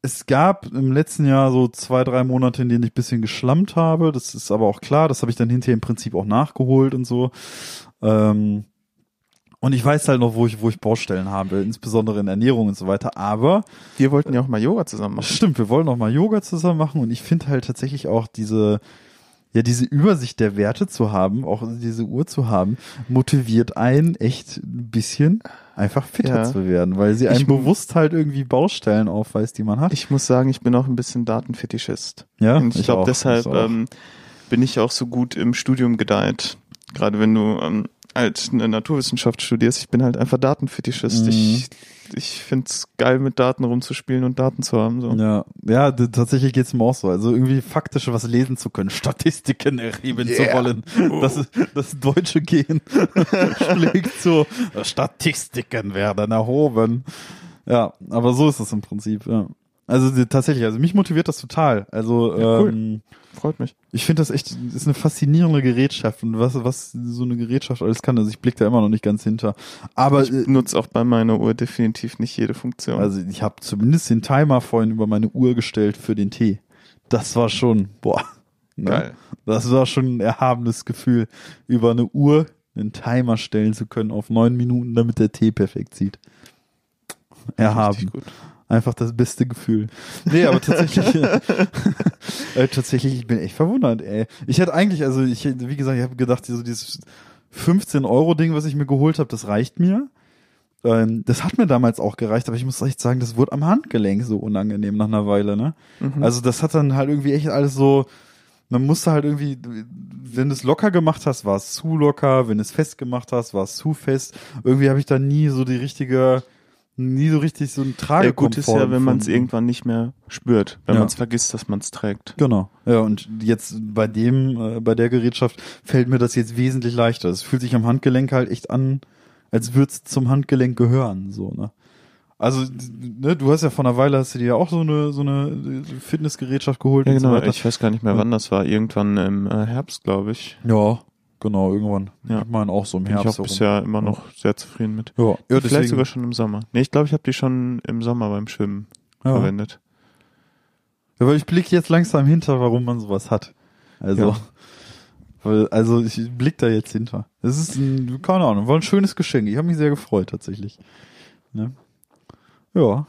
es gab im letzten Jahr so zwei, drei Monate, in denen ich ein bisschen geschlammt habe. Das ist aber auch klar. Das habe ich dann hinterher im Prinzip auch nachgeholt und so. Ähm, und ich weiß halt noch, wo ich, wo ich Baustellen habe, insbesondere in Ernährung und so weiter. Aber Wir wollten ja auch mal Yoga zusammen machen. stimmt, wir wollen noch mal Yoga zusammen machen und ich finde halt tatsächlich auch diese, ja, diese Übersicht der Werte zu haben, auch diese Uhr zu haben, motiviert einen echt ein bisschen einfach fitter Ja. zu werden, weil sie einem Ich- bewusst halt irgendwie Baustellen aufweist, die man hat. Ich muss sagen, ich bin auch ein bisschen Datenfetischist. ja, Und ich, glaube, auch, deshalb ich auch. ähm, bin ich auch so gut im Studium gedeiht. Gerade wenn du ähm, halt eine Naturwissenschaft studierst, ich bin halt einfach Datenfetischist. Mhm. Ich, ich find's geil, mit Daten rumzuspielen und Daten zu haben. So. Ja, ja, tatsächlich geht's mir auch so. Also irgendwie faktisch was lesen zu können, *laughs* Statistiken erheben zu Yeah. wollen. Das, das deutsche Gen *laughs* schlägt so. Statistiken werden erhoben. Ja, aber so ist es im Prinzip, ja. Also die, tatsächlich, also mich motiviert das total. Also Ja, cool. ähm, Freut mich. ich finde das echt, ist eine faszinierende Gerätschaft und was, was so eine Gerätschaft alles kann. Also ich blick da immer noch nicht ganz hinter. Aber Ich äh, nutze auch bei meiner Uhr definitiv nicht jede Funktion. also ich habe zumindest den Timer vorhin über meine Uhr gestellt für den Tee. Das war schon, boah. ne? Geil. Das war schon ein erhabenes Gefühl, über eine Uhr einen Timer stellen zu können auf neun Minuten, damit der Tee perfekt sieht. Erhaben. Richtig gut. Einfach das beste Gefühl. Nee, aber tatsächlich, *laughs* äh, tatsächlich, ich bin echt verwundert, ey. Ich hätte eigentlich, also ich, wie gesagt, ich habe gedacht, so dieses 15-Euro-Ding, was ich mir geholt habe, das reicht mir. Ähm, das hat mir damals auch gereicht, aber ich muss echt sagen, das wurde am Handgelenk so unangenehm nach einer Weile, ne? Mhm. Also das hat dann halt irgendwie echt alles so, man musste halt irgendwie, wenn du es locker gemacht hast, war es zu locker, wenn du es fest gemacht hast, war es zu fest. Irgendwie habe ich da nie so die richtige, nie so richtig so ja, Tragekomfort. gut ist ja, wenn man es irgendwann nicht mehr spürt, wenn Ja. man es vergisst, dass man es trägt. Genau. Ja, und jetzt bei dem, äh, bei der Gerätschaft fällt mir das jetzt wesentlich leichter. Es fühlt sich am Handgelenk halt echt an, als würde es zum Handgelenk gehören, so, ne? Also, ne, du hast ja vor einer Weile hast du dir ja auch so eine, so eine Fitnessgerätschaft geholt Ja, so genau. weiter. Ich weiß gar nicht mehr, Ja. wann das war. Irgendwann im äh, Herbst, glaube ich. ja, genau, irgendwann. Ja. Ich meine auch so im Bin ich Herbst. auch herum. bisher immer noch sehr zufrieden mit. Ja, ja Vielleicht deswegen, sogar schon im Sommer. Nee, ich glaube, ich habe die schon im Sommer beim Schwimmen ja. verwendet. Ja, weil ich blicke jetzt langsam hinter, warum man sowas hat. Also, Ja. *laughs* weil, also ich blick da jetzt hinter. Das ist ein, keine Ahnung, war ein schönes Geschenk. Ich habe mich sehr gefreut tatsächlich. Ne? Ja.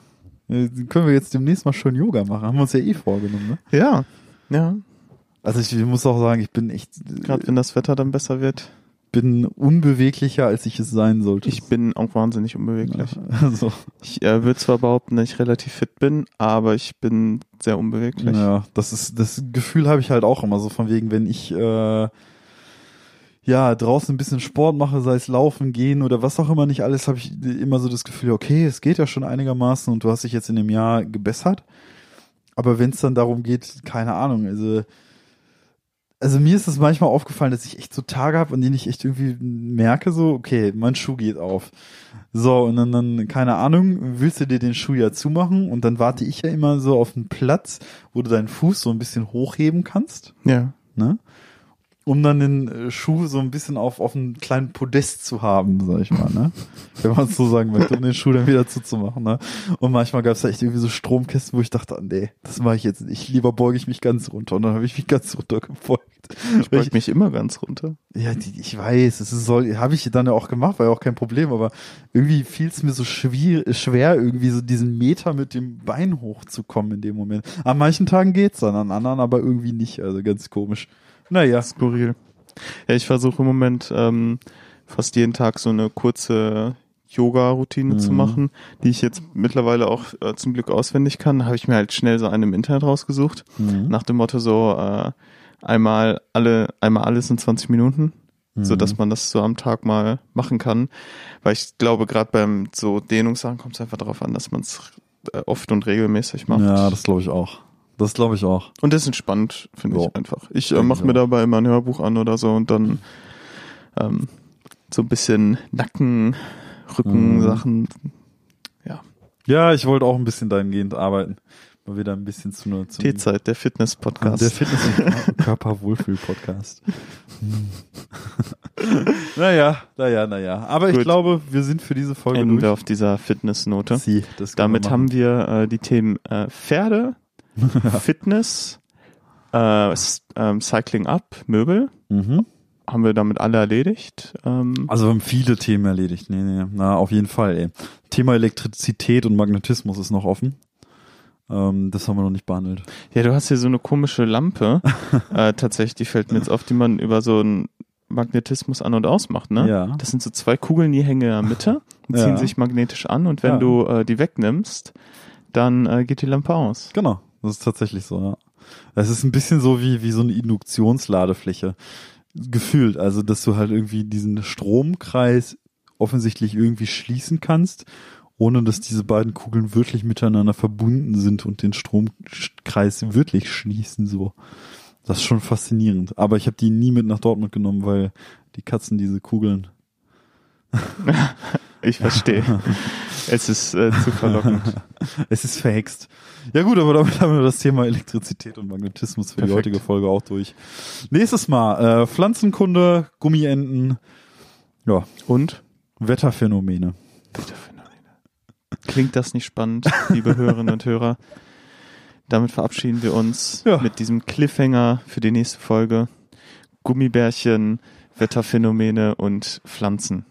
Äh, Können wir jetzt demnächst mal schön Yoga machen? Haben wir uns ja eh vorgenommen, ne? Ja. Ja. Also ich muss auch sagen, ich bin echt, Gerade wenn das Wetter dann besser wird. bin unbeweglicher, als ich es sein sollte. Ich bin auch wahnsinnig unbeweglich. *laughs* also, Ich äh, würde zwar behaupten, dass ich relativ fit bin, aber ich bin sehr unbeweglich. Ja, das ist das Gefühl habe ich halt auch immer so von wegen, wenn ich äh, ja draußen ein bisschen Sport mache, sei es Laufen, Gehen oder was auch immer nicht alles, habe ich immer so das Gefühl, okay, es geht ja schon einigermaßen und du hast dich jetzt in dem Jahr gebessert. Aber wenn es dann darum geht, keine Ahnung, also also mir ist es manchmal aufgefallen, dass ich echt so Tage habe, an denen ich echt irgendwie merke, so, okay, mein Schuh geht auf. So, und dann, dann, keine Ahnung, willst du dir den Schuh ja zumachen und dann warte ich ja immer so auf einen Platz, wo du deinen Fuß so ein bisschen hochheben kannst, Ja. ne? Um dann den äh, Schuh so ein bisschen auf, auf einen kleinen Podest zu haben, sag ich mal, ne? *laughs* Wenn man es so sagen möchte, um den Schuh dann wieder zuzumachen, ne? Und manchmal gab es da echt irgendwie so Stromkästen, wo ich dachte, ah, nee, das mache ich jetzt nicht. Lieber beuge ich mich ganz runter. Und dann habe ich mich ganz runter gebeugt. Ich beug mich immer ganz runter. Ja, die, ich weiß, es soll, habe ich dann ja auch gemacht, war ja auch kein Problem, aber irgendwie fiel es mir so schwer, schwer, irgendwie so diesen Meter mit dem Bein hochzukommen in dem Moment. An manchen Tagen geht's dann, an anderen aber irgendwie nicht, also ganz komisch. Naja, Skurril. Ja, ich versuche im Moment ähm, fast jeden Tag so eine kurze Yoga-Routine zu Mhm. machen, die ich jetzt mittlerweile auch äh, zum Glück auswendig kann. Habe ich mir halt schnell so eine im Internet rausgesucht. Mhm. Nach dem Motto so äh, einmal alle, einmal alles in 20 Minuten. so Mhm. dass man das so am Tag mal machen kann. Weil ich glaube, gerade beim so Dehnungssachen kommt es einfach darauf an, dass man es oft und regelmäßig macht. Ja, das glaube ich auch. Das glaube ich auch. Und das ist entspannt, finde Ja. ich einfach. Ich äh, mache ich mir dabei immer ein Hörbuch an oder so und dann ähm, so ein bisschen Nacken, Rücken, Mhm. Sachen. Ja, ich wollte auch ein bisschen dahingehend arbeiten. Mal wieder ein bisschen zu einer T-Zeit, der Fitness-Podcast. Der Fitness- und *laughs* Körperwohlfühl-Podcast. *laughs* naja, naja, naja. Aber ich Gut. glaube, wir sind für diese Folge Enden wir durch. auf dieser Fitnessnote. Sie, das Damit wir haben wir äh, die Themen äh, Pferde, *laughs* Fitness, äh, ähm, Cycling Up, Möbel. Mhm. Haben wir damit alle erledigt. Ähm, Also wir haben viele Themen erledigt. Nee, nee, na, auf jeden Fall, ey. Thema Elektrizität und Magnetismus ist noch offen. Ähm, das haben wir noch nicht behandelt. ja, du hast hier so eine komische Lampe. *laughs* äh, tatsächlich, die fällt mir jetzt auf, die man über so einen Magnetismus an- und ausmacht, ne? Ja. Das sind so zwei Kugeln, die hängen in der Mitte und *laughs* Ja. ziehen sich magnetisch an und wenn Ja. du äh, die wegnimmst, dann äh, geht die Lampe aus. Genau, das ist tatsächlich so, ja. Es ist ein bisschen so wie, wie so eine Induktionsladefläche. Gefühlt, also dass du halt irgendwie diesen Stromkreis offensichtlich irgendwie schließen kannst, ohne dass diese beiden Kugeln wirklich miteinander verbunden sind und den Stromkreis wirklich schließen so. Das ist schon faszinierend. Aber ich habe die nie mit nach Dortmund genommen, weil die Katzen diese Kugeln. *laughs* Ich verstehe. *laughs* es ist äh, zu verlockend. *laughs* Es ist verhext. Ja gut, aber damit haben wir das Thema Elektrizität und Magnetismus für die Perfekt. heutige Folge auch durch. Nächstes Mal äh, Pflanzenkunde, Gummienten, ja, Und? Wetterphänomene. Klingt das nicht spannend, liebe Hörerinnen und Hörer? Damit verabschieden wir uns Ja. mit diesem Cliffhanger für die nächste Folge. Gummibärchen, Wetterphänomene und Pflanzen.